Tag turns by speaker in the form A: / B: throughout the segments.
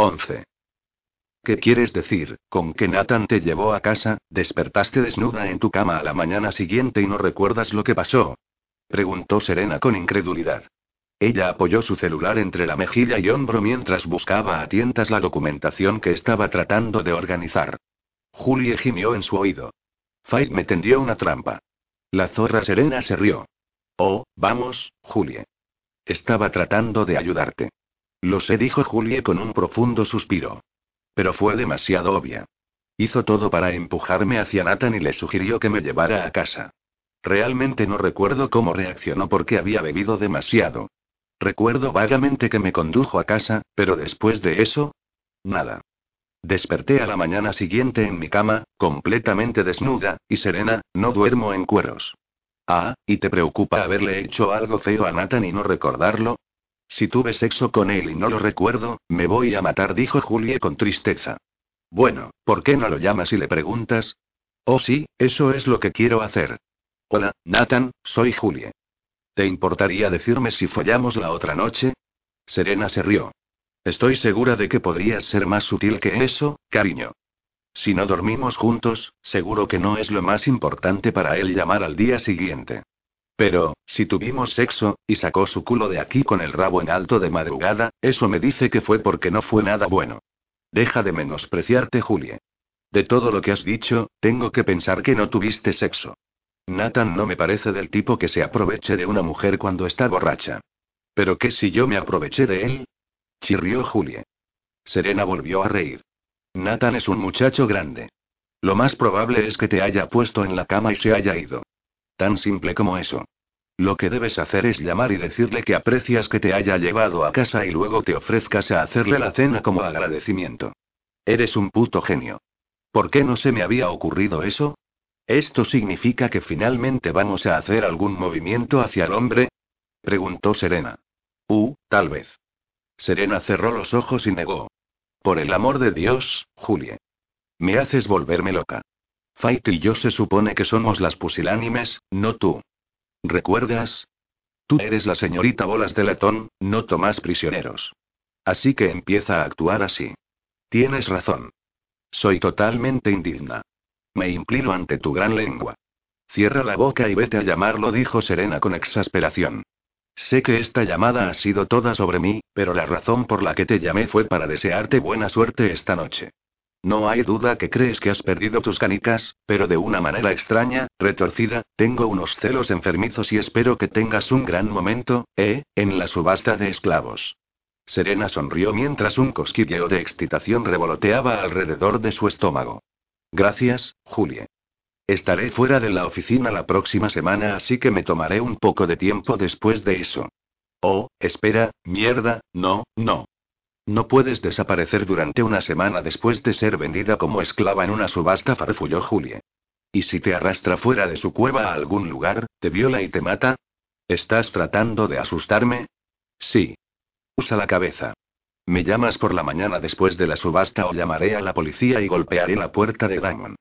A: 11. ¿Qué quieres decir? ¿Con que Nathan te llevó a casa, despertaste desnuda en tu cama a la mañana siguiente y no recuerdas lo que pasó? Preguntó Serena con incredulidad. Ella apoyó su celular entre la mejilla y hombro mientras buscaba a tientas la documentación que estaba tratando de organizar. Julie gimió en su oído. Fight me tendió una trampa. La zorra serena se rió. Oh, vamos, Julie. Estaba tratando de ayudarte. Lo sé, dijo Julie con un profundo suspiro. Pero fue demasiado obvia. Hizo todo para empujarme hacia Nathan y le sugirió que me llevara a casa. Realmente no recuerdo cómo reaccionó porque había bebido demasiado. Recuerdo vagamente que me condujo a casa, pero después de eso, nada. Desperté a la mañana siguiente en mi cama, completamente desnuda, y serena, no duermo en cueros. Ah, ¿y te preocupa haberle hecho algo feo a Nathan y no recordarlo? Si tuve sexo con él y no lo recuerdo, me voy a matar, dijo Julie con tristeza. Bueno, ¿por qué no lo llamas y le preguntas? Oh sí, eso es lo que quiero hacer. Hola, Nathan, soy Julie. ¿Te importaría decirme si follamos la otra noche? Serena se rió. Estoy segura de que podrías ser más sutil que eso, cariño. Si no dormimos juntos, seguro que no es lo más importante para él llamar al día siguiente. Pero, si tuvimos sexo, y sacó su culo de aquí con el rabo en alto de madrugada, eso me dice que fue porque no fue nada bueno. Deja de menospreciarte, Julie. De todo lo que has dicho, tengo que pensar que no tuviste sexo. Nathan no me parece del tipo que se aproveche de una mujer cuando está borracha. Pero ¿qué si yo me aproveché de él? Chirrió Julie. Serena volvió a reír. Nathan es un muchacho grande. Lo más probable es que te haya puesto en la cama y se haya ido. Tan simple como eso. Lo que debes hacer es llamar y decirle que aprecias que te haya llevado a casa y luego te ofrezcas a hacerle la cena como agradecimiento. Eres un puto genio. ¿Por qué no se me había ocurrido eso? ¿Esto significa que finalmente vamos a hacer algún movimiento hacia el hombre? preguntó Serena. Uh, tal vez. Serena cerró los ojos y negó. Por el amor de Dios, Julie. Me haces volverme loca. Fight y yo se supone que somos las pusilánimes, no tú. ¿Recuerdas? Tú eres la señorita Bolas de Latón, no tomas prisioneros. Así que empieza a actuar así. Tienes razón. Soy totalmente indigna. Me inclino ante tu gran lengua. Cierra la boca y vete a llamarlo, dijo Serena con exasperación. Sé que esta llamada ha sido toda sobre mí, pero la razón por la que te llamé fue para desearte buena suerte esta noche. No hay duda que crees que has perdido tus canicas, pero de una manera extraña, retorcida, tengo unos celos enfermizos y espero que tengas un gran momento, ¿eh? En la subasta de esclavos. Serena sonrió mientras un cosquilleo de excitación revoloteaba alrededor de su estómago. Gracias, Julie. Estaré fuera de la oficina la próxima semana, así que me tomaré un poco de tiempo después de eso. Oh, espera, mierda, no, no. No puedes desaparecer durante una semana después de ser vendida como esclava en una subasta, farfulló Julie. ¿Y si te arrastra fuera de su cueva a algún lugar, te viola y te mata? ¿Estás tratando de asustarme? Sí. Usa la cabeza. Me llamas por la mañana después de la subasta o llamaré a la policía y golpearé la puerta de Diamond.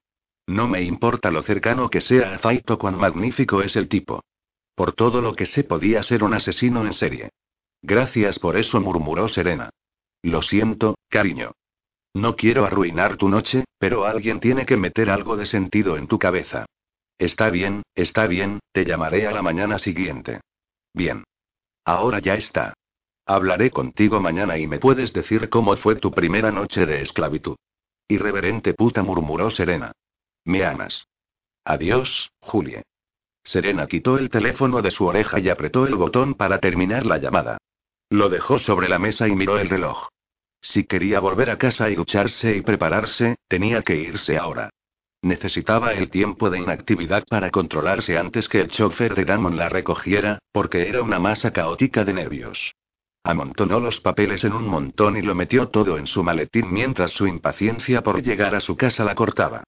A: No me importa lo cercano que sea a Zaito cuán magnífico es el tipo. Por todo lo que sé podía ser un asesino en serie. Gracias por eso, murmuró Serena. Lo siento, cariño. No quiero arruinar tu noche, pero alguien tiene que meter algo de sentido en tu cabeza. Está bien, está bien, te llamaré a la mañana siguiente. Bien. Ahora ya está. Hablaré contigo mañana y me puedes decir cómo fue tu primera noche de esclavitud. Irreverente puta murmuró Serena. Me amas. Adiós, Julie. Serena quitó el teléfono de su oreja y apretó el botón para terminar la llamada. Lo dejó sobre la mesa y miró el reloj. Si quería volver a casa y ducharse y prepararse, tenía que irse ahora. Necesitaba el tiempo de inactividad para controlarse antes que el chofer de Damon la recogiera, porque era una masa caótica de nervios. Amontonó los papeles en un montón y lo metió todo en su maletín mientras su impaciencia por llegar a su casa la cortaba.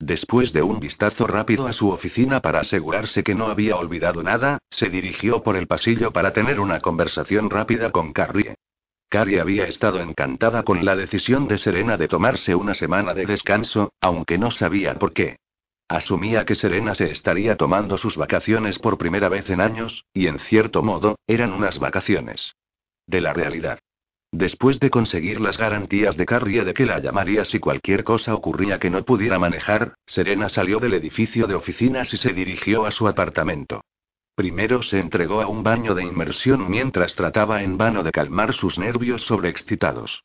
A: Después de un vistazo rápido a su oficina para asegurarse que no había olvidado nada, se dirigió por el pasillo para tener una conversación rápida con Carrie. Carrie había estado encantada con la decisión de Serena de tomarse una semana de descanso, aunque no sabía por qué. Asumía que Serena se estaría tomando sus vacaciones por primera vez en años, y en cierto modo, eran unas vacaciones de la realidad. Después de conseguir las garantías de Carrie de que la llamaría si cualquier cosa ocurría que no pudiera manejar, Serena salió del edificio de oficinas y se dirigió a su apartamento. Primero se entregó a un baño de inmersión mientras trataba en vano de calmar sus nervios sobreexcitados.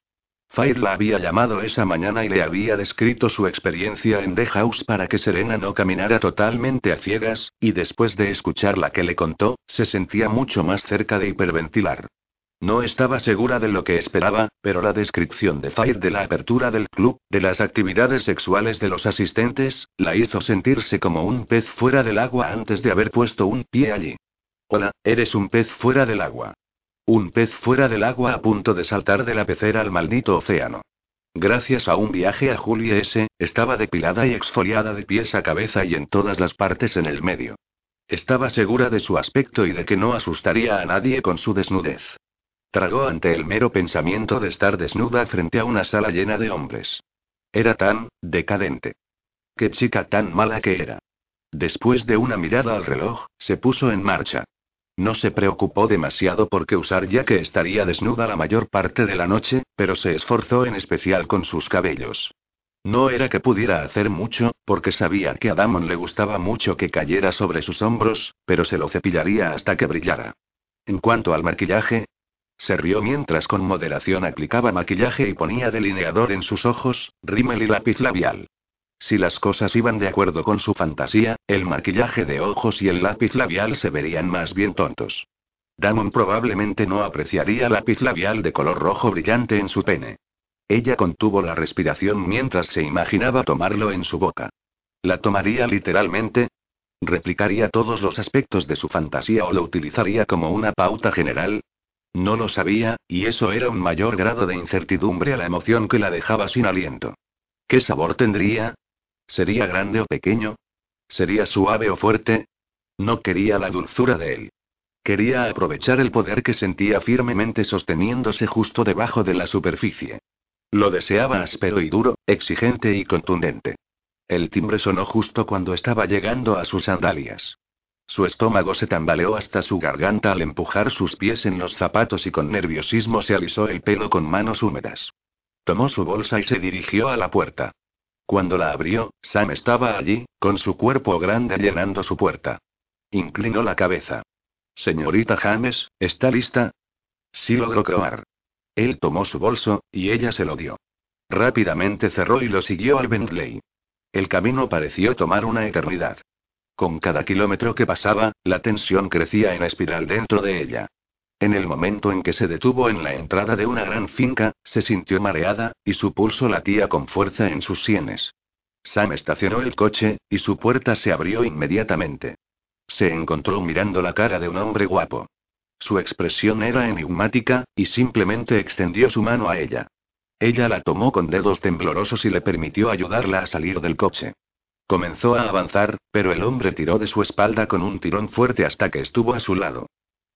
A: Fire la había llamado esa mañana y le había descrito su experiencia en The House para que Serena no caminara totalmente a ciegas, y después de escuchar la que le contó, se sentía mucho más cerca de hiperventilar. No estaba segura de lo que esperaba, pero la descripción de Fire de la apertura del club, de las actividades sexuales de los asistentes, la hizo sentirse como un pez fuera del agua antes de haber puesto un pie allí. Hola, eres un pez fuera del agua. Un pez fuera del agua a punto de saltar de la pecera al maldito océano. Gracias a un viaje a Julie S., estaba depilada y exfoliada de pies a cabeza y en todas las partes en el medio. Estaba segura de su aspecto y de que no asustaría a nadie con su desnudez. Tragó ante el mero pensamiento de estar desnuda frente a una sala llena de hombres. Era tan, decadente. Qué chica tan mala que era. Después de una mirada al reloj, se puso en marcha. No se preocupó demasiado por qué usar ya que estaría desnuda la mayor parte de la noche, pero se esforzó en especial con sus cabellos. No era que pudiera hacer mucho, porque sabía que a Damon le gustaba mucho que cayera sobre sus hombros, pero se lo cepillaría hasta que brillara. En cuanto al maquillaje, se rió mientras con moderación aplicaba maquillaje y ponía delineador en sus ojos, rímel y lápiz labial. Si las cosas iban de acuerdo con su fantasía, el maquillaje de ojos y el lápiz labial se verían más bien tontos. Damon probablemente no apreciaría lápiz labial de color rojo brillante en su pene. Ella contuvo la respiración mientras se imaginaba tomarlo en su boca. ¿La tomaría literalmente? ¿Replicaría todos los aspectos de su fantasía o lo utilizaría como una pauta general? No lo sabía, y eso era un mayor grado de incertidumbre a la emoción que la dejaba sin aliento. ¿Qué sabor tendría? ¿Sería grande o pequeño? ¿Sería suave o fuerte? No quería la dulzura de él. Quería aprovechar el poder que sentía firmemente sosteniéndose justo debajo de la superficie. Lo deseaba áspero y duro, exigente y contundente. El timbre sonó justo cuando estaba llegando a sus sandalias. Su estómago se tambaleó hasta su garganta al empujar sus pies en los zapatos y con nerviosismo se alisó el pelo con manos húmedas. Tomó su bolsa y se dirigió a la puerta. Cuando la abrió, Sam estaba allí, con su cuerpo grande llenando su puerta. Inclinó la cabeza. Señorita James, ¿está lista? Sí logró croar. Él tomó su bolso, y ella se lo dio. Rápidamente cerró y lo siguió al Bentley. El camino pareció tomar una eternidad. Con cada kilómetro que pasaba, la tensión crecía en espiral dentro de ella. En el momento en que se detuvo en la entrada de una gran finca, se sintió mareada, y su pulso latía con fuerza en sus sienes. Sam estacionó el coche, y su puerta se abrió inmediatamente. Se encontró mirando la cara de un hombre guapo. Su expresión era enigmática, y simplemente extendió su mano a ella. Ella la tomó con dedos temblorosos y le permitió ayudarla a salir del coche. Comenzó a avanzar, pero el hombre tiró de su espalda con un tirón fuerte hasta que estuvo a su lado.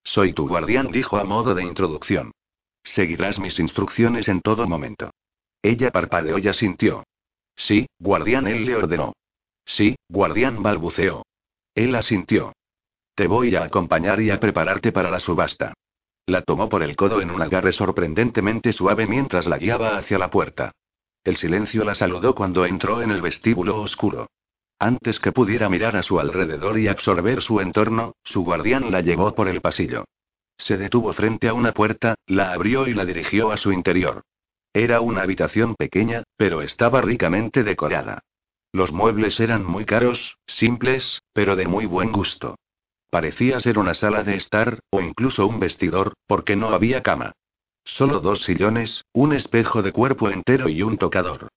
A: Soy tu guardián, dijo a modo de introducción. Seguirás mis instrucciones en todo momento. Ella parpadeó y asintió. Sí, guardián, él le ordenó. Sí, guardián, balbuceó. Él asintió. Te voy a acompañar y a prepararte para la subasta. La tomó por el codo en un agarre sorprendentemente suave mientras la guiaba hacia la puerta. El silencio la saludó cuando entró en el vestíbulo oscuro. Antes que pudiera mirar a su alrededor y absorber su entorno, su guardián la llevó por el pasillo. Se detuvo frente a una puerta, la abrió y la dirigió a su interior. Era una habitación pequeña, pero estaba ricamente decorada. Los muebles eran muy caros, simples, pero de muy buen gusto. Parecía ser una sala de estar, o incluso un vestidor, porque no había cama. Solo dos sillones, un espejo de cuerpo entero y un tocador.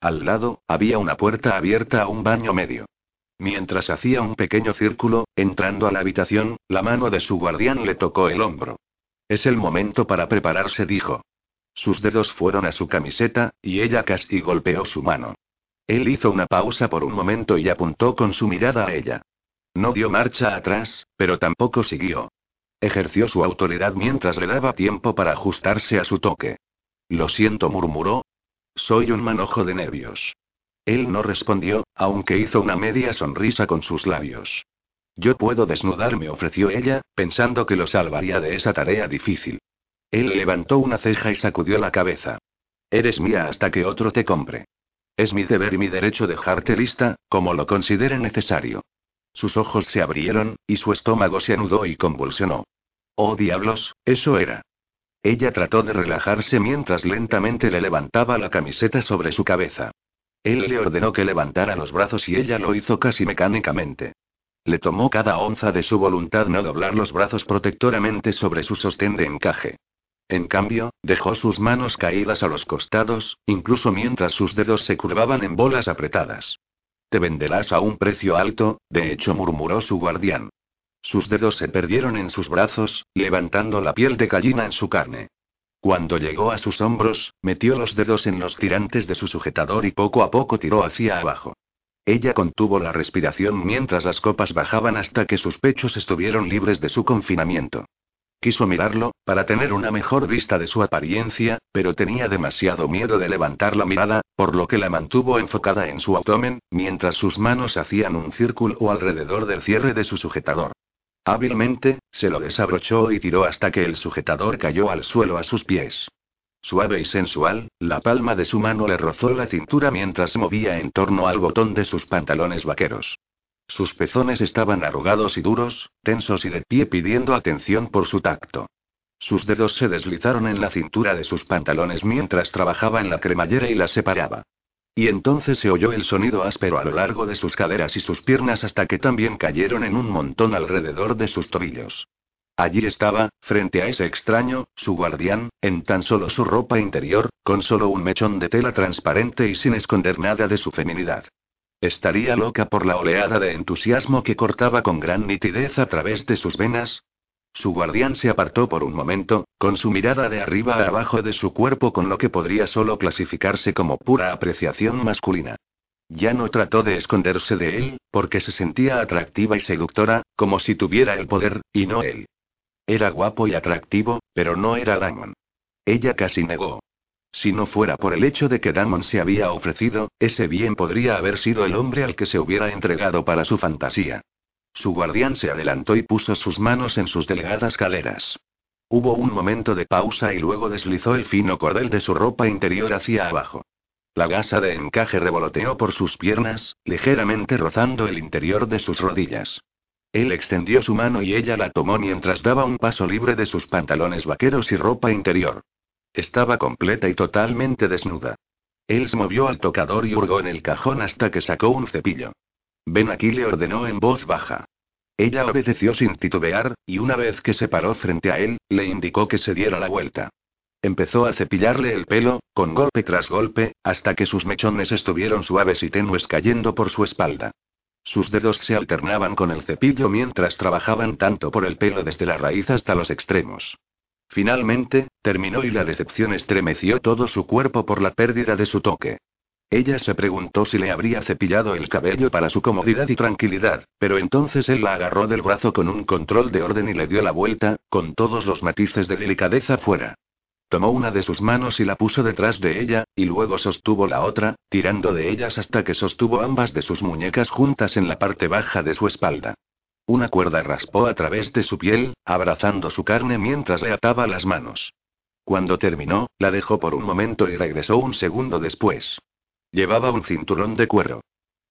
A: Al lado, había una puerta abierta a un baño medio. Mientras hacía un pequeño círculo, entrando a la habitación, la mano de su guardián le tocó el hombro. Es el momento para prepararse, dijo. Sus dedos fueron a su camiseta, y ella casi golpeó su mano. Él hizo una pausa por un momento y apuntó con su mirada a ella. No dio marcha atrás, pero tampoco siguió. Ejerció su autoridad mientras le daba tiempo para ajustarse a su toque. Lo siento, murmuró. Soy un manojo de nervios. Él no respondió, aunque hizo una media sonrisa con sus labios. Yo puedo desnudarme, ofreció ella, pensando que lo salvaría de esa tarea difícil. Él levantó una ceja y sacudió la cabeza. Eres mía hasta que otro te compre. Es mi deber y mi derecho dejarte lista, como lo considere necesario. Sus ojos se abrieron, y su estómago se anudó y convulsionó. Oh diablos, eso era. Ella trató de relajarse mientras lentamente le levantaba la camiseta sobre su cabeza. Él le ordenó que levantara los brazos y ella lo hizo casi mecánicamente. Le tomó cada onza de su voluntad no doblar los brazos protectoramente sobre su sostén de encaje. En cambio, dejó sus manos caídas a los costados, incluso mientras sus dedos se curvaban en bolas apretadas. Te venderás a un precio alto, de hecho murmuró su guardián. Sus dedos se perdieron en sus brazos, levantando la piel de gallina en su carne. Cuando llegó a sus hombros, metió los dedos en los tirantes de su sujetador y poco a poco tiró hacia abajo. Ella contuvo la respiración mientras las copas bajaban hasta que sus pechos estuvieron libres de su confinamiento. Quiso mirarlo, para tener una mejor vista de su apariencia, pero tenía demasiado miedo de levantar la mirada, por lo que la mantuvo enfocada en su abdomen, mientras sus manos hacían un círculo alrededor del cierre de su sujetador. Hábilmente, se lo desabrochó y tiró hasta que el sujetador cayó al suelo a sus pies. Suave y sensual, la palma de su mano le rozó la cintura mientras movía en torno al botón de sus pantalones vaqueros. Sus pezones estaban arrugados y duros, tensos y de pie pidiendo atención por su tacto. Sus dedos se deslizaron en la cintura de sus pantalones mientras trabajaba en la cremallera y la separaba. Y entonces se oyó el sonido áspero a lo largo de sus caderas y sus piernas hasta que también cayeron en un montón alrededor de sus tobillos. Allí estaba, frente a ese extraño, su guardián, en tan solo su ropa interior, con solo un mechón de tela transparente y sin esconder nada de su feminidad. Estaría loca por la oleada de entusiasmo que cortaba con gran nitidez a través de sus venas. Su guardián se apartó por un momento, con su mirada de arriba a abajo de su cuerpo con lo que podría solo clasificarse como pura apreciación masculina. Ya no trató de esconderse de él, porque se sentía atractiva y seductora, como si tuviera el poder, y no él. Era guapo y atractivo, pero no era Damon. Ella casi negó. Si no fuera por el hecho de que Damon se había ofrecido, ese bien podría haber sido el hombre al que se hubiera entregado para su fantasía. Su guardián se adelantó y puso sus manos en sus delgadas caleras. Hubo un momento de pausa y luego deslizó el fino cordel de su ropa interior hacia abajo. La gasa de encaje revoloteó por sus piernas, ligeramente rozando el interior de sus rodillas. Él extendió su mano y ella la tomó mientras daba un paso libre de sus pantalones vaqueros y ropa interior. Estaba completa y totalmente desnuda. Él se movió al tocador y hurgó en el cajón hasta que sacó un cepillo. Ven aquí, le ordenó en voz baja. Ella obedeció sin titubear, y una vez que se paró frente a él, le indicó que se diera la vuelta. Empezó a cepillarle el pelo, con golpe tras golpe, hasta que sus mechones estuvieron suaves y tenues cayendo por su espalda. Sus dedos se alternaban con el cepillo mientras trabajaban tanto por el pelo desde la raíz hasta los extremos. Finalmente, terminó y la decepción estremeció todo su cuerpo por la pérdida de su toque. Ella se preguntó si le habría cepillado el cabello para su comodidad y tranquilidad, pero entonces él la agarró del brazo con un control de orden y le dio la vuelta, con todos los matices de delicadeza fuera. Tomó una de sus manos y la puso detrás de ella, y luego sostuvo la otra, tirando de ellas hasta que sostuvo ambas de sus muñecas juntas en la parte baja de su espalda. Una cuerda raspó a través de su piel, abrazando su carne mientras le ataba las manos. Cuando terminó, la dejó por un momento y regresó un segundo después. Llevaba un cinturón de cuero.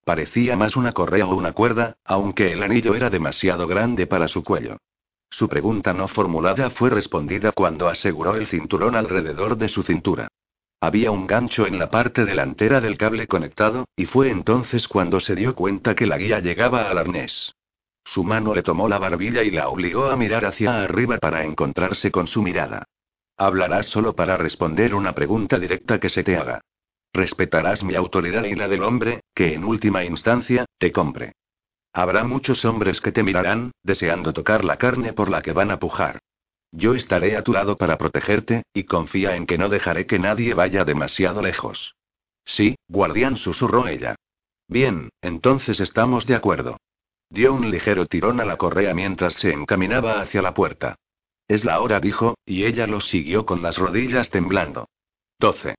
A: Parecía más una correa o una cuerda, aunque el anillo era demasiado grande para su cuello. Su pregunta no formulada fue respondida cuando aseguró el cinturón alrededor de su cintura. Había un gancho en la parte delantera del cable conectado, y fue entonces cuando se dio cuenta que la guía llegaba al arnés. Su mano le tomó la barbilla y la obligó a mirar hacia arriba para encontrarse con su mirada. Hablarás solo para responder una pregunta directa que se te haga. Respetarás mi autoridad y la del hombre, que en última instancia, te compre. Habrá muchos hombres que te mirarán, deseando tocar la carne por la que van a pujar. Yo estaré a tu lado para protegerte, y confía en que no dejaré que nadie vaya demasiado lejos. Sí, guardián, susurró ella. Bien, entonces estamos de acuerdo. Dio un ligero tirón a la correa mientras se encaminaba hacia la puerta. Es la hora, dijo, y ella lo siguió con las rodillas temblando. 12.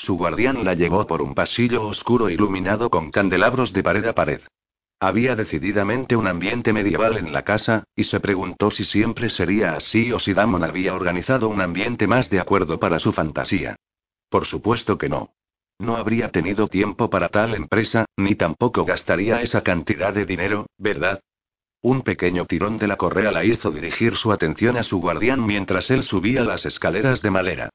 A: Su guardián la llevó por un pasillo oscuro iluminado con candelabros de pared a pared. Había decididamente un ambiente medieval en la casa, y se preguntó si siempre sería así o si Damon había organizado un ambiente más de acuerdo para su fantasía. Por supuesto que no. No habría tenido tiempo para tal empresa, ni tampoco gastaría esa cantidad de dinero, ¿verdad? Un pequeño tirón de la correa la hizo dirigir su atención a su guardián mientras él subía las escaleras de madera.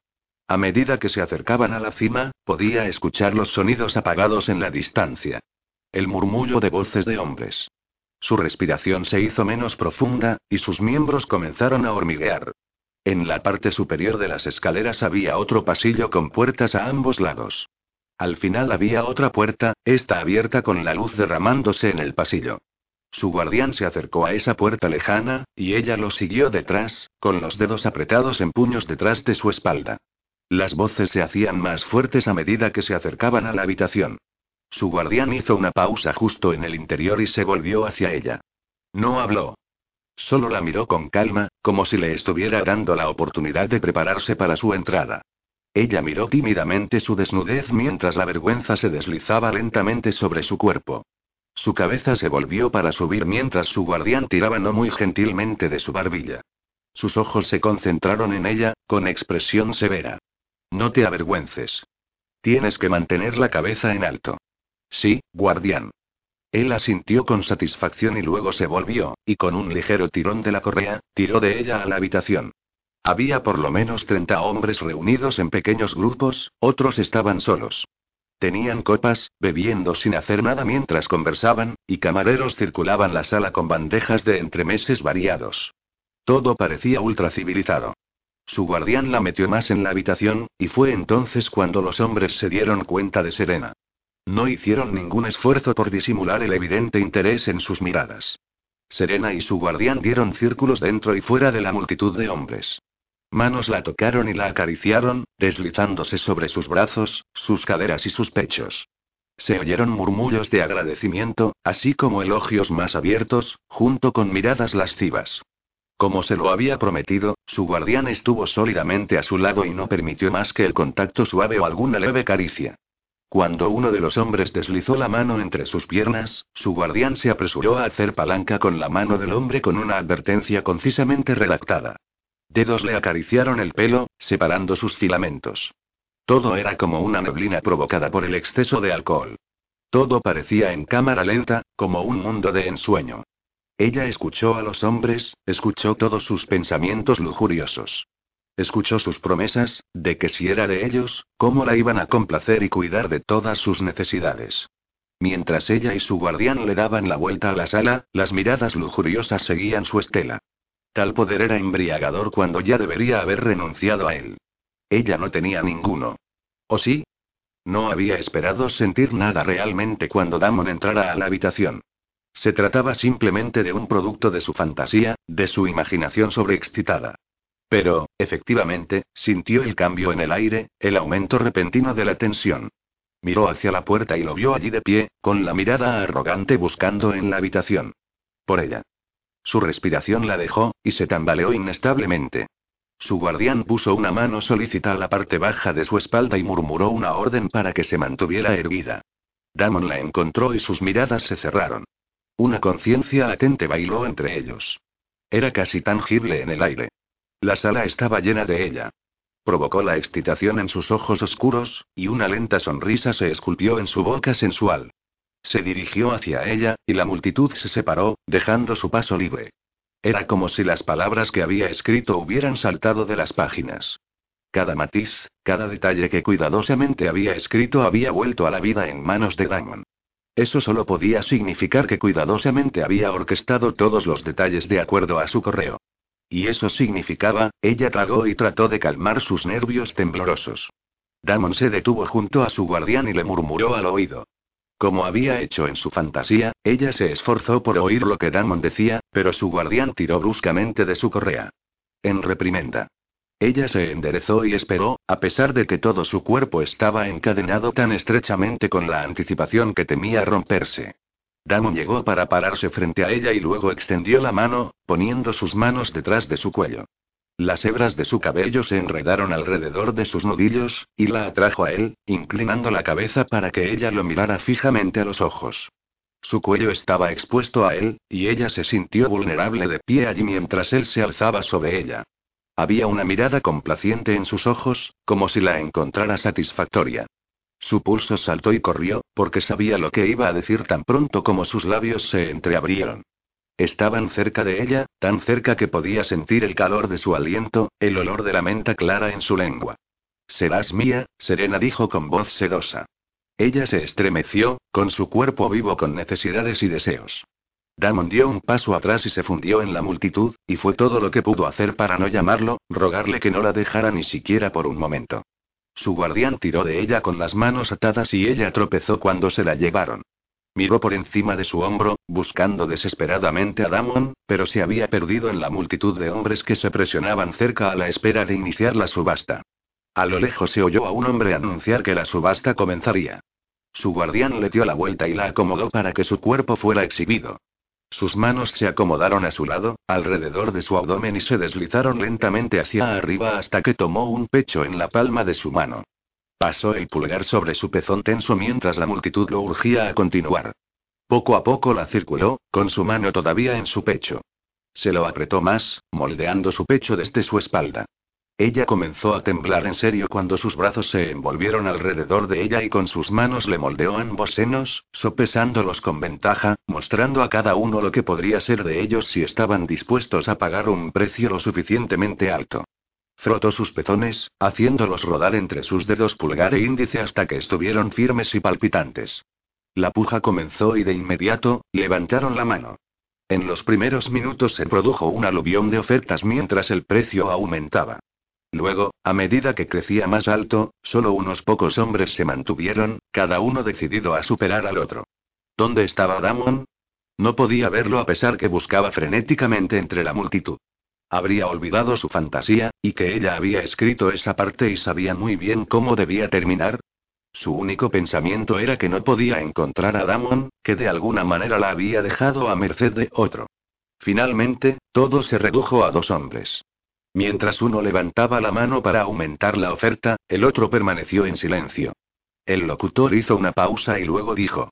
A: A medida que se acercaban a la cima, podía escuchar los sonidos apagados en la distancia. El murmullo de voces de hombres. Su respiración se hizo menos profunda, y sus miembros comenzaron a hormiguear. En la parte superior de las escaleras había otro pasillo con puertas a ambos lados. Al final había otra puerta, esta abierta con la luz derramándose en el pasillo. Su guardián se acercó a esa puerta lejana, y ella lo siguió detrás, con los dedos apretados en puños detrás de su espalda. Las voces se hacían más fuertes a medida que se acercaban a la habitación. Su guardián hizo una pausa justo en el interior y se volvió hacia ella. No habló. Solo la miró con calma, como si le estuviera dando la oportunidad de prepararse para su entrada. Ella miró tímidamente su desnudez mientras la vergüenza se deslizaba lentamente sobre su cuerpo. Su cabeza se volvió para subir mientras su guardián tiraba no muy gentilmente de su barbilla. Sus ojos se concentraron en ella, con expresión severa. No te avergüences. Tienes que mantener la cabeza en alto. Sí, guardián. Él asintió con satisfacción y luego se volvió, y con un ligero tirón de la correa, tiró de ella a la habitación. Había por lo menos 30 hombres reunidos en pequeños grupos, otros estaban solos. Tenían copas, bebiendo sin hacer nada mientras conversaban, y camareros circulaban la sala con bandejas de entremeses variados. Todo parecía ultra civilizado. Su guardián la metió más en la habitación, y fue entonces cuando los hombres se dieron cuenta de Serena. No hicieron ningún esfuerzo por disimular el evidente interés en sus miradas. Serena y su guardián dieron círculos dentro y fuera de la multitud de hombres. Manos la tocaron y la acariciaron, deslizándose sobre sus brazos, sus caderas y sus pechos. Se oyeron murmullos de agradecimiento, así como elogios más abiertos, junto con miradas lascivas. Como se lo había prometido, su guardián estuvo sólidamente a su lado y no permitió más que el contacto suave o alguna leve caricia. Cuando uno de los hombres deslizó la mano entre sus piernas, su guardián se apresuró a hacer palanca con la mano del hombre con una advertencia concisamente redactada. Dedos le acariciaron el pelo, separando sus filamentos. Todo era como una neblina provocada por el exceso de alcohol. Todo parecía en cámara lenta, como un mundo de ensueño. Ella escuchó a los hombres, escuchó todos sus pensamientos lujuriosos. Escuchó sus promesas, de que si era de ellos, cómo la iban a complacer y cuidar de todas sus necesidades. Mientras ella y su guardián le daban la vuelta a la sala, las miradas lujuriosas seguían su estela. Tal poder era embriagador cuando ya debería haber renunciado a él. Ella no tenía ninguno. ¿O sí? No había esperado sentir nada realmente cuando Damon entrara a la habitación. Se trataba simplemente de un producto de su fantasía, de su imaginación sobreexcitada. Pero, efectivamente, sintió el cambio en el aire, el aumento repentino de la tensión. Miró hacia la puerta y lo vio allí de pie, con la mirada arrogante buscando en la habitación. Por ella. Su respiración la dejó, y se tambaleó inestablemente. Su guardián puso una mano solícita a la parte baja de su espalda y murmuró una orden para que se mantuviera erguida. Damon la encontró y sus miradas se cerraron. Una conciencia latente bailó entre ellos. Era casi tangible en el aire. La sala estaba llena de ella. Provocó la excitación en sus ojos oscuros, y una lenta sonrisa se esculpió en su boca sensual. Se dirigió hacia ella, y la multitud se separó, dejando su paso libre. Era como si las palabras que había escrito hubieran saltado de las páginas. Cada matiz, cada detalle que cuidadosamente había escrito había vuelto a la vida en manos de Damon. Eso solo podía significar que cuidadosamente había orquestado todos los detalles de acuerdo a su correo. Y eso significaba, ella tragó y trató de calmar sus nervios temblorosos. Damon se detuvo junto a su guardián y le murmuró al oído. Como había hecho en su fantasía, ella se esforzó por oír lo que Damon decía, pero su guardián tiró bruscamente de su correa. en reprimenda. Ella se enderezó y esperó, a pesar de que todo su cuerpo estaba encadenado tan estrechamente con la anticipación que temía romperse. Damon llegó para pararse frente a ella y luego extendió la mano, poniendo sus manos detrás de su cuello. Las hebras de su cabello se enredaron alrededor de sus nudillos, y la atrajo a él, inclinando la cabeza para que ella lo mirara fijamente a los ojos. Su cuello estaba expuesto a él, y ella se sintió vulnerable de pie allí mientras él se alzaba sobre ella. Había una mirada complaciente en sus ojos, como si la encontrara satisfactoria. Su pulso saltó y corrió, porque sabía lo que iba a decir tan pronto como sus labios se entreabrieron. Estaban cerca de ella, tan cerca que podía sentir el calor de su aliento, el olor de la menta clara en su lengua. Serás mía, Serena dijo con voz sedosa. Ella se estremeció, con su cuerpo vivo con necesidades y deseos. Damon dio un paso atrás y se fundió en la multitud, y fue todo lo que pudo hacer para no llamarlo, rogarle que no la dejara ni siquiera por un momento. Su guardián tiró de ella con las manos atadas y ella tropezó cuando se la llevaron. Miró por encima de su hombro, buscando desesperadamente a Damon, pero se había perdido en la multitud de hombres que se presionaban cerca a la espera de iniciar la subasta. A lo lejos se oyó a un hombre anunciar que la subasta comenzaría. Su guardián le dio la vuelta y la acomodó para que su cuerpo fuera exhibido. Sus manos se acomodaron a su lado, alrededor de su abdomen y se deslizaron lentamente hacia arriba hasta que tomó un pecho en la palma de su mano. Pasó el pulgar sobre su pezón tenso mientras la multitud lo urgía a continuar. Poco a poco la circuló, con su mano todavía en su pecho. Se lo apretó más, moldeando su pecho desde su espalda. Ella comenzó a temblar en serio cuando sus brazos se envolvieron alrededor de ella y con sus manos le moldeó ambos senos, sopesándolos con ventaja, mostrando a cada uno lo que podría ser de ellos si estaban dispuestos a pagar un precio lo suficientemente alto. Frotó sus pezones, haciéndolos rodar entre sus dedos pulgar e índice hasta que estuvieron firmes y palpitantes. La puja comenzó y de inmediato, levantaron la mano. En los primeros minutos se produjo un aluvión de ofertas mientras el precio aumentaba. Luego, a medida que crecía más alto, solo unos pocos hombres se mantuvieron, cada uno decidido a superar al otro. ¿Dónde estaba Damon? No podía verlo a pesar que buscaba frenéticamente entre la multitud. Habría olvidado su fantasía, y que ella había escrito esa parte y sabía muy bien cómo debía terminar. Su único pensamiento era que no podía encontrar a Damon, que de alguna manera la había dejado a merced de otro. Finalmente, todo se redujo a dos hombres. Mientras uno levantaba la mano para aumentar la oferta, el otro permaneció en silencio. El locutor hizo una pausa y luego dijo.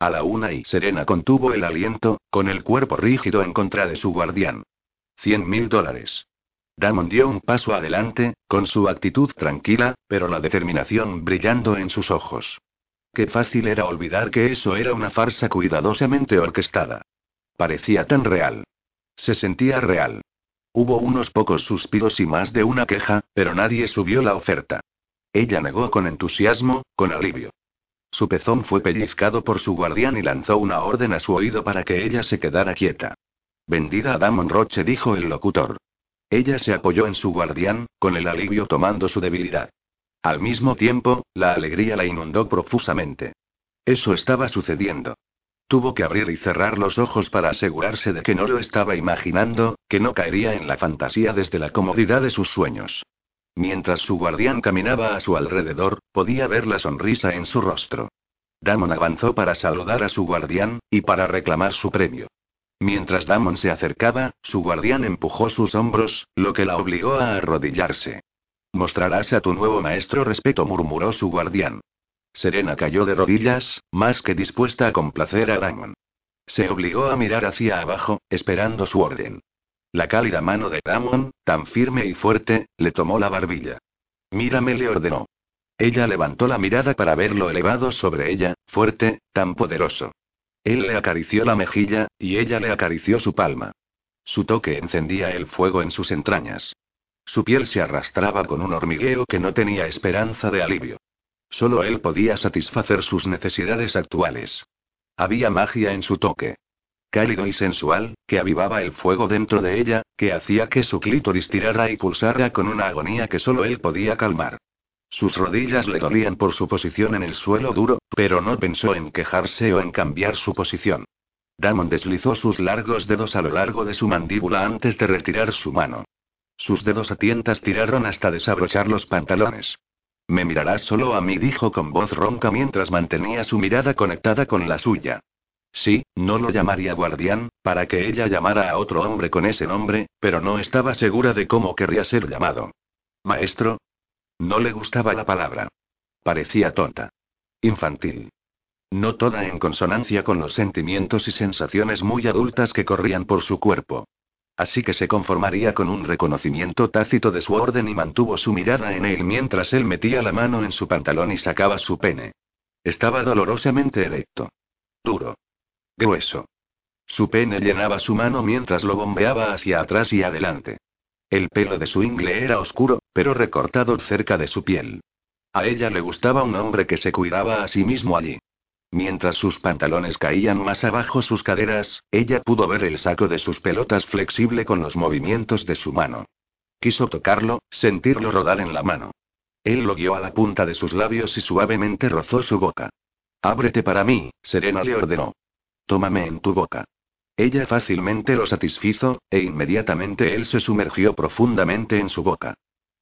A: A la una y Serena contuvo el aliento, con el cuerpo rígido en contra de su guardián. Cien mil dólares. Damon dio un paso adelante, con su actitud tranquila, pero la determinación brillando en sus ojos. Qué fácil era olvidar que eso era una farsa cuidadosamente orquestada. Parecía tan real. Se sentía real. Hubo unos pocos suspiros y más de una queja, pero nadie subió la oferta. Ella negó con entusiasmo, con alivio. Su pezón fue pellizcado por su guardián y lanzó una orden a su oído para que ella se quedara quieta. Vendida a Damon Roche, dijo el locutor. Ella se apoyó en su guardián, con el alivio tomando su debilidad. Al mismo tiempo, la alegría la inundó profusamente. Eso estaba sucediendo. Tuvo que abrir y cerrar los ojos para asegurarse de que no lo estaba imaginando, que no caería en la fantasía desde la comodidad de sus sueños. Mientras su guardián caminaba a su alrededor, podía ver la sonrisa en su rostro. Damon avanzó para saludar a su guardián, y para reclamar su premio. Mientras Damon se acercaba, su guardián empujó sus hombros, lo que la obligó a arrodillarse. Mostrarás a tu nuevo maestro respeto, murmuró su guardián. Serena cayó de rodillas, más que dispuesta a complacer a Damon. Se obligó a mirar hacia abajo, esperando su orden. La cálida mano de Damon, tan firme y fuerte, le tomó la barbilla. Mírame, le ordenó. Ella levantó la mirada para verlo elevado sobre ella, fuerte, tan poderoso. Él le acarició la mejilla, y ella le acarició su palma. Su toque encendía el fuego en sus entrañas. Su piel se arrastraba con un hormigueo que no tenía esperanza de alivio. Solo él podía satisfacer sus necesidades actuales. Había magia en su toque. Cálido y sensual, que avivaba el fuego dentro de ella, que hacía que su clítoris tirara y pulsara con una agonía que solo él podía calmar. Sus rodillas le dolían por su posición en el suelo duro, pero no pensó en quejarse o en cambiar su posición. Damon deslizó sus largos dedos a lo largo de su mandíbula antes de retirar su mano. Sus dedos a tientas tiraron hasta desabrochar los pantalones. Me mirarás solo a mí, dijo con voz ronca mientras mantenía su mirada conectada con la suya. Sí, no lo llamaría guardián, para que ella llamara a otro hombre con ese nombre, pero no estaba segura de cómo querría ser llamado. Maestro. No le gustaba la palabra. Parecía tonta. Infantil. No toda en consonancia con los sentimientos y sensaciones muy adultas que corrían por su cuerpo. Así que se conformaría con un reconocimiento tácito de su orden y mantuvo su mirada en él mientras él metía la mano en su pantalón y sacaba su pene. Estaba dolorosamente erecto. Duro. Grueso. Su pene llenaba su mano mientras lo bombeaba hacia atrás y adelante. El pelo de su ingle era oscuro, pero recortado cerca de su piel. A ella le gustaba un hombre que se cuidaba a sí mismo allí. Mientras sus pantalones caían más abajo sus caderas, ella pudo ver el saco de sus pelotas flexible con los movimientos de su mano. Quiso tocarlo, sentirlo rodar en la mano. Él lo guió a la punta de sus labios y suavemente rozó su boca. Ábrete para mí, Serena le ordenó. Tómame en tu boca. Ella fácilmente lo satisfizo, e inmediatamente él se sumergió profundamente en su boca.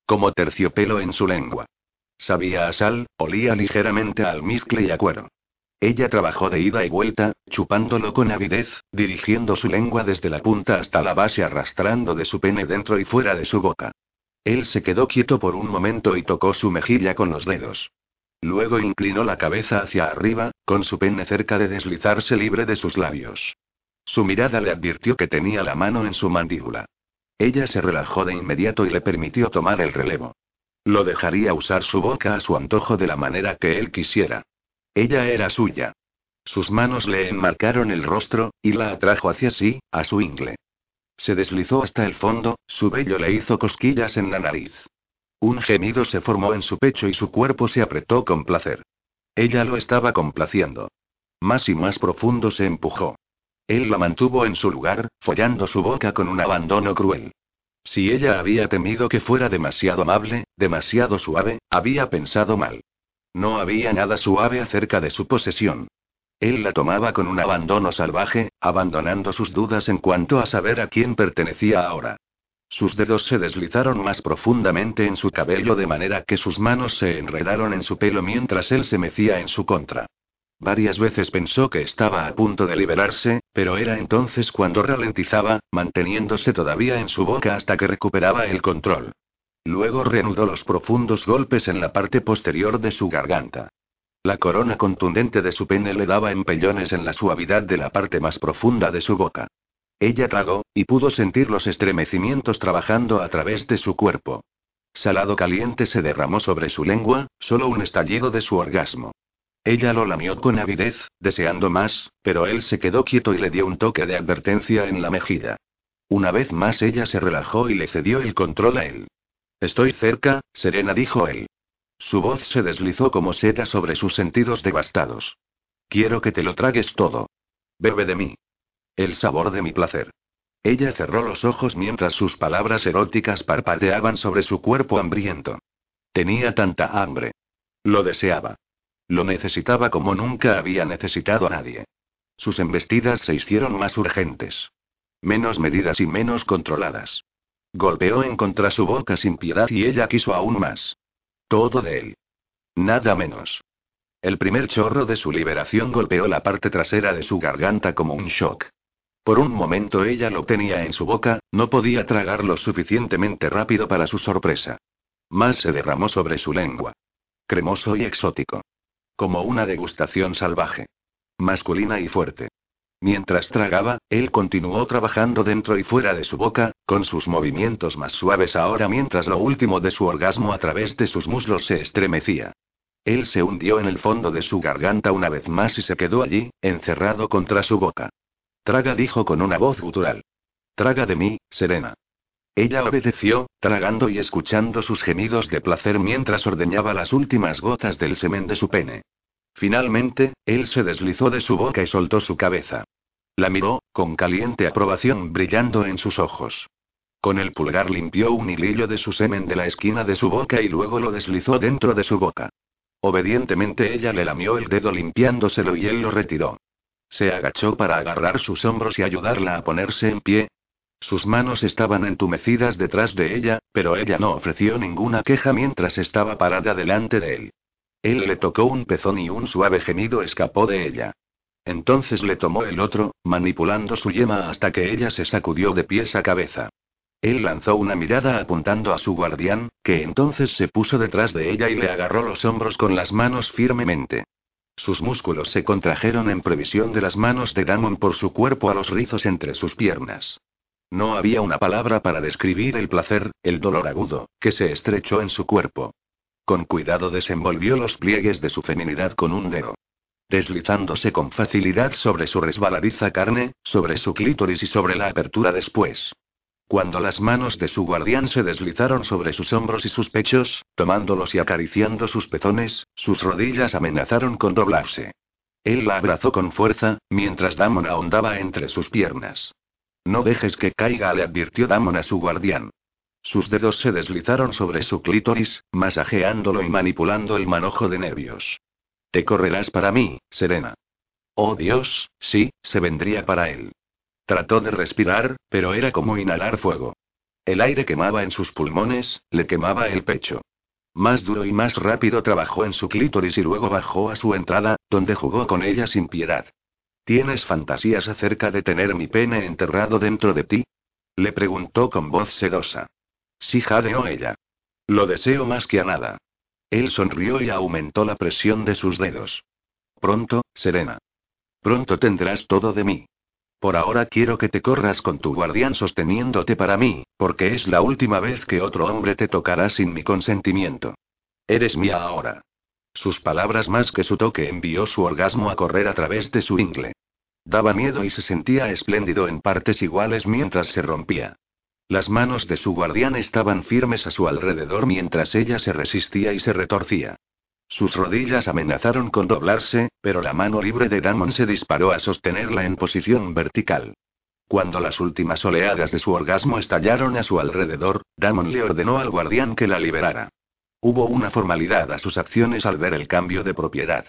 A: Como terciopelo en su lengua. Sabía a sal, olía ligeramente a almizcle y a cuero. Ella trabajó de ida y vuelta, chupándolo con avidez, dirigiendo su lengua desde la punta hasta la base arrastrando de su pene dentro y fuera de su boca. Él se quedó quieto por un momento y tocó su mejilla con los dedos. Luego inclinó la cabeza hacia arriba, con su pene cerca de deslizarse libre de sus labios. Su mirada le advirtió que tenía la mano en su mandíbula. Ella se relajó de inmediato y le permitió tomar el relevo. Lo dejaría usar su boca a su antojo de la manera que él quisiera. Ella era suya. Sus manos le enmarcaron el rostro, y la atrajo hacia sí, a su ingle. Se deslizó hasta el fondo, su vello le hizo cosquillas en la nariz. Un gemido se formó en su pecho y su cuerpo se apretó con placer. Ella lo estaba complaciendo. Más y más profundo se empujó. Él la mantuvo en su lugar, follando su boca con un abandono cruel. Si ella había temido que fuera demasiado amable, demasiado suave, había pensado mal. No había nada suave acerca de su posesión. Él la tomaba con un abandono salvaje, abandonando sus dudas en cuanto a saber a quién pertenecía ahora. Sus dedos se deslizaron más profundamente en su cabello de manera que sus manos se enredaron en su pelo mientras él se mecía en su contra. Varias veces pensó que estaba a punto de liberarse, pero era entonces cuando ralentizaba, manteniéndose todavía en su boca hasta que recuperaba el control. Luego reanudó los profundos golpes en la parte posterior de su garganta. La corona contundente de su pene le daba empellones en la suavidad de la parte más profunda de su boca. Ella tragó, y pudo sentir los estremecimientos trabajando a través de su cuerpo. Salado caliente se derramó sobre su lengua, solo un estallido de su orgasmo. Ella lo lamió con avidez, deseando más, pero él se quedó quieto y le dio un toque de advertencia en la mejilla. Una vez más ella se relajó y le cedió el control a él. Estoy cerca, Serena dijo él. Su voz se deslizó como seda sobre sus sentidos devastados. Quiero que te lo tragues todo. Bebe de mí. El sabor de mi placer. Ella cerró los ojos mientras sus palabras eróticas parpadeaban sobre su cuerpo hambriento. Tenía tanta hambre. Lo deseaba. Lo necesitaba como nunca había necesitado a nadie. Sus embestidas se hicieron más urgentes. Menos medidas y menos controladas. Golpeó en contra su boca sin piedad y ella quiso aún más. Todo de él. Nada menos. El primer chorro de su liberación golpeó la parte trasera de su garganta como un shock. Por un momento ella lo tenía en su boca, no podía tragarlo suficientemente rápido para su sorpresa. Más se derramó sobre su lengua. Cremoso y exótico. Como una degustación salvaje. Masculina y fuerte. Mientras tragaba, él continuó trabajando dentro y fuera de su boca, con sus movimientos más suaves ahora mientras lo último de su orgasmo a través de sus muslos se estremecía. Él se hundió en el fondo de su garganta una vez más y se quedó allí, encerrado contra su boca. Traga dijo con una voz gutural. Traga de mí, Serena. Ella obedeció, tragando y escuchando sus gemidos de placer mientras ordeñaba las últimas gotas del semen de su pene. Finalmente, él se deslizó de su boca y soltó su cabeza. La miró, con caliente aprobación brillando en sus ojos. Con el pulgar limpió un hilillo de su semen de la esquina de su boca y luego lo deslizó dentro de su boca. Obedientemente ella le lamió el dedo limpiándoselo y él lo retiró. Se agachó para agarrar sus hombros y ayudarla a ponerse en pie. Sus manos estaban entumecidas detrás de ella, pero ella no ofreció ninguna queja mientras estaba parada delante de él. Él le tocó un pezón y un suave gemido escapó de ella. Entonces le tomó el otro, manipulando su yema hasta que ella se sacudió de pies a cabeza. Él lanzó una mirada apuntando a su guardián, que entonces se puso detrás de ella y le agarró los hombros con las manos firmemente. Sus músculos se contrajeron en previsión de las manos de Damon por su cuerpo a los rizos entre sus piernas. No había una palabra para describir el placer, el dolor agudo, que se estrechó en su cuerpo. Con cuidado desenvolvió los pliegues de su feminidad con un dedo. Deslizándose con facilidad sobre su resbaladiza carne, sobre su clítoris y sobre la apertura después. Cuando las manos de su guardián se deslizaron sobre sus hombros y sus pechos, tomándolos y acariciando sus pezones, sus rodillas amenazaron con doblarse. Él la abrazó con fuerza, mientras Damon ahondaba entre sus piernas. No dejes que caiga, le advirtió Damon a su guardián. Sus dedos se deslizaron sobre su clítoris, masajeándolo y manipulando el manojo de nervios. Te correrás para mí, Serena. Oh Dios, sí, se vendría para él. Trató de respirar, pero era como inhalar fuego. El aire quemaba en sus pulmones, le quemaba el pecho. Más duro y más rápido trabajó en su clítoris y luego bajó a su entrada, donde jugó con ella sin piedad. ¿Tienes fantasías acerca de tener mi pene enterrado dentro de ti? Le preguntó con voz sedosa. Sí, jadeó ella. Lo deseo más que a nada. Él sonrió y aumentó la presión de sus dedos. Pronto, Serena. Pronto tendrás todo de mí. Por ahora quiero que te corras con tu guardián sosteniéndote para mí, porque es la última vez que otro hombre te tocará sin mi consentimiento. Eres mía ahora. Sus palabras más que su toque envió su orgasmo a correr a través de su ingle. Daba miedo y se sentía espléndido en partes iguales mientras se rompía. Las manos de su guardián estaban firmes a su alrededor mientras ella se resistía y se retorcía. Sus rodillas amenazaron con doblarse, pero la mano libre de Damon se disparó a sostenerla en posición vertical. Cuando las últimas oleadas de su orgasmo estallaron a su alrededor, Damon le ordenó al guardián que la liberara. Hubo una formalidad a sus acciones al ver el cambio de propiedad.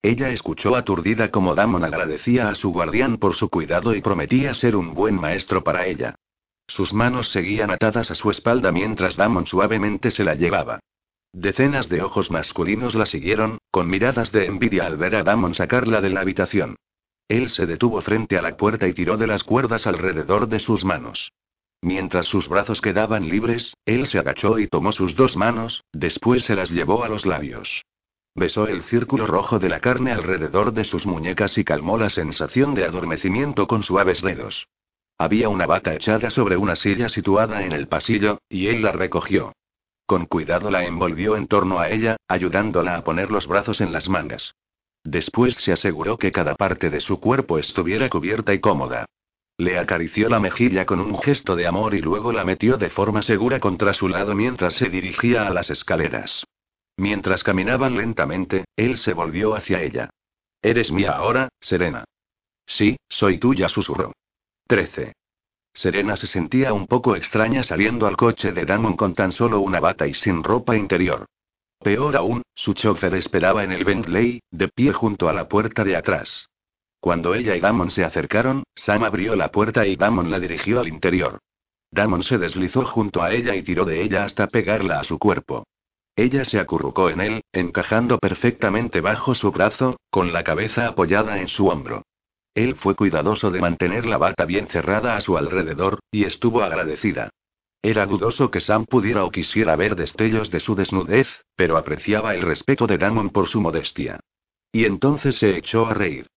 A: Ella escuchó aturdida como Damon agradecía a su guardián por su cuidado y prometía ser un buen maestro para ella. Sus manos seguían atadas a su espalda mientras Damon suavemente se la llevaba. Decenas de ojos masculinos la siguieron, con miradas de envidia al ver a Damon sacarla de la habitación. Él se detuvo frente a la puerta y tiró de las cuerdas alrededor de sus manos. Mientras sus brazos quedaban libres, él se agachó y tomó sus dos manos, después se las llevó a los labios. Besó el círculo rojo de la carne alrededor de sus muñecas y calmó la sensación de adormecimiento con suaves dedos. Había una bata echada sobre una silla situada en el pasillo, y él la recogió. Con cuidado la envolvió en torno a ella, ayudándola a poner los brazos en las mangas. Después se aseguró que cada parte de su cuerpo estuviera cubierta y cómoda. Le acarició la mejilla con un gesto de amor y luego la metió de forma segura contra su lado mientras se dirigía a las escaleras. Mientras caminaban lentamente, él se volvió hacia ella. Eres mía ahora, Serena. Sí, soy tuya, susurró. 13. Serena se sentía un poco extraña saliendo al coche de Damon con tan solo una bata y sin ropa interior. Peor aún, su chofer esperaba en el Bentley, de pie junto a la puerta de atrás. Cuando ella y Damon se acercaron, Sam abrió la puerta y Damon la dirigió al interior. Damon se deslizó junto a ella y tiró de ella hasta pegarla a su cuerpo. Ella se acurrucó en él, encajando perfectamente bajo su brazo, con la cabeza apoyada en su hombro. Él fue cuidadoso de mantener la bata bien cerrada a su alrededor, y estuvo agradecida. Era dudoso que Sam pudiera o quisiera ver destellos de su desnudez, pero apreciaba el respeto de Damon por su modestia. Y entonces se echó a reír.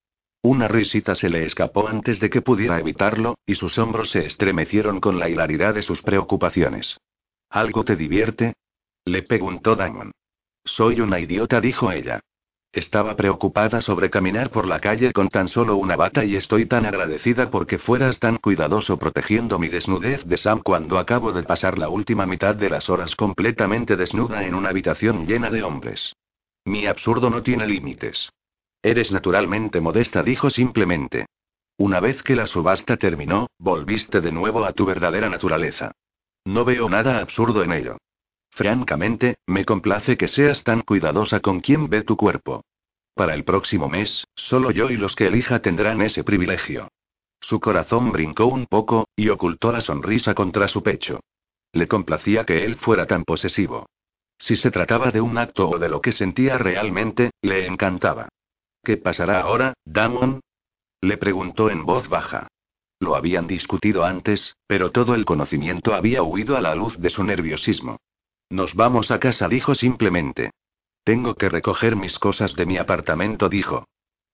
A: Una risita se le escapó antes de que pudiera evitarlo, y sus hombros se estremecieron con la hilaridad de sus preocupaciones. ¿Algo te divierte? Le preguntó Damon. Soy una idiota, dijo ella. Estaba preocupada sobre caminar por la calle con tan solo una bata y estoy tan agradecida porque fueras tan cuidadoso protegiendo mi desnudez de Sam cuando acabo de pasar la última mitad de las horas completamente desnuda en una habitación llena de hombres. Mi absurdo no tiene límites. Eres naturalmente modesta, dijo simplemente. Una vez que la subasta terminó, volviste de nuevo a tu verdadera naturaleza. No veo nada absurdo en ello. Francamente, me complace que seas tan cuidadosa con quien ve tu cuerpo. Para el próximo mes, solo yo y los que elija tendrán ese privilegio. Su corazón brincó un poco, y ocultó la sonrisa contra su pecho. Le complacía que él fuera tan posesivo. Si se trataba de un acto o de lo que sentía realmente, le encantaba. ¿Qué pasará ahora, Damon? Le preguntó en voz baja. Lo habían discutido antes, pero todo el conocimiento había huido a la luz de su nerviosismo. Nos vamos a casa, dijo simplemente. Tengo que recoger mis cosas de mi apartamento, dijo.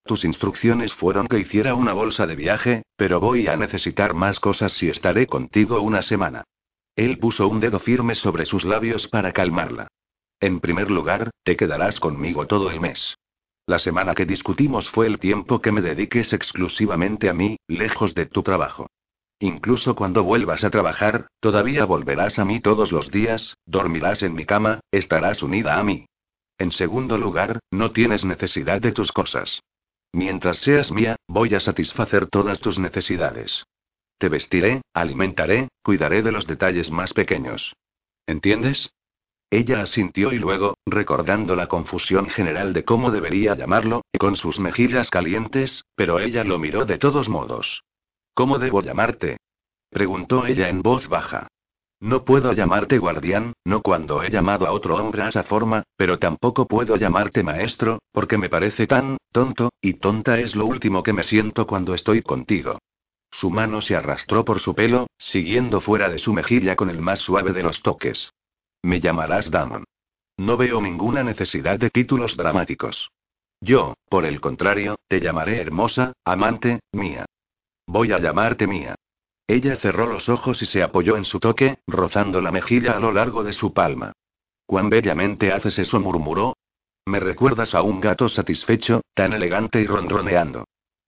A: Tus instrucciones fueron que hiciera una bolsa de viaje, pero voy a necesitar más cosas si estaré contigo una semana. Él puso un dedo firme sobre sus labios para calmarla. En primer lugar, te quedarás conmigo todo el mes. La semana que discutimos fue el tiempo que me dediques exclusivamente a mí, lejos de tu trabajo. Incluso cuando vuelvas a trabajar, todavía volverás a mí todos los días, dormirás en mi cama, estarás unida a mí. En segundo lugar, no tienes necesidad de tus cosas. Mientras seas mía, voy a satisfacer todas tus necesidades. Te vestiré, alimentaré, cuidaré de los detalles más pequeños. ¿Entiendes? Ella asintió y luego, recordando la confusión general de cómo debería llamarlo, con sus mejillas calientes, pero ella lo miró de todos modos. ¿Cómo debo llamarte? preguntó ella en voz baja. No puedo llamarte guardián, no cuando he llamado a otro hombre a esa forma, pero tampoco puedo llamarte maestro, porque me parece tan, tonto, y tonta es lo último que me siento cuando estoy contigo. Su mano se arrastró por su pelo, siguiendo fuera de su mejilla con el más suave de los toques. Me llamarás Damon. No veo ninguna necesidad de títulos dramáticos. Yo, por el contrario, te llamaré hermosa, amante, mía. Voy a llamarte mía. Ella cerró los ojos y se apoyó en su toque, rozando la mejilla a lo largo de su palma. Cuán bellamente haces eso, murmuró. Me recuerdas a un gato satisfecho, tan elegante y ronroneando.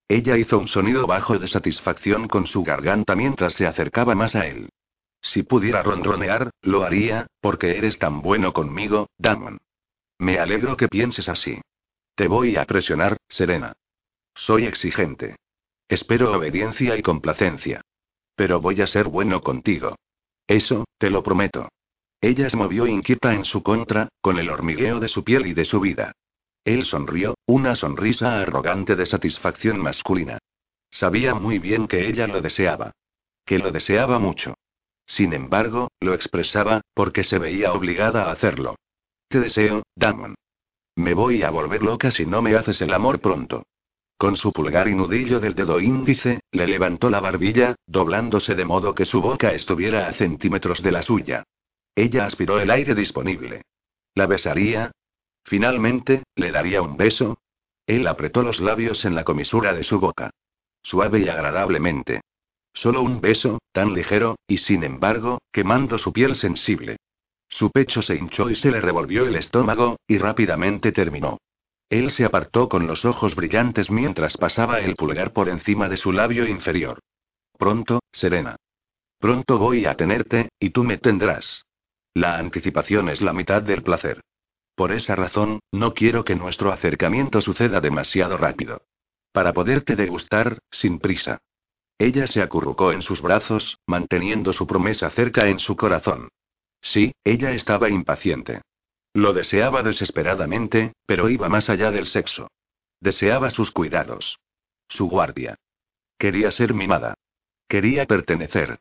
A: Ella hizo un sonido bajo de satisfacción con su garganta mientras se acercaba más a él. Si pudiera ronronear, lo haría, porque eres tan bueno conmigo, Damon. Me alegro que pienses así. Te voy a presionar, Serena. Soy exigente. Espero obediencia y complacencia. Pero voy a ser bueno contigo. Eso, te lo prometo. Ella se movió inquieta en su contra, con el hormigueo de su piel y de su vida. Él sonrió, una sonrisa arrogante de satisfacción masculina. Sabía muy bien que ella lo deseaba. Que lo deseaba mucho. Sin embargo, lo expresaba, porque se veía obligada a hacerlo. Te deseo, Damon. Me voy a volver loca si no me haces el amor pronto. Con su pulgar y nudillo del dedo índice, le levantó la barbilla, doblándose de modo que su boca estuviera a centímetros de la suya. Ella aspiró el aire disponible. ¿La besaría? Finalmente, ¿le daría un beso? Él apretó los labios en la comisura de su boca. Suave y agradablemente. Solo un beso, tan ligero, y sin embargo, quemando su piel sensible. Su pecho se hinchó y se le revolvió el estómago, y rápidamente terminó. Él se apartó con los ojos brillantes mientras pasaba el pulgar por encima de su labio inferior. Pronto, Serena. Pronto voy a tenerte, y tú me tendrás. La anticipación es la mitad del placer. Por esa razón, no quiero que nuestro acercamiento suceda demasiado rápido. Para poderte degustar, sin prisa. Ella se acurrucó en sus brazos, manteniendo su promesa cerca en su corazón. Sí, ella estaba impaciente. Lo deseaba desesperadamente, pero iba más allá del sexo. Deseaba sus cuidados. Su guardia. Quería ser mimada. Quería pertenecer.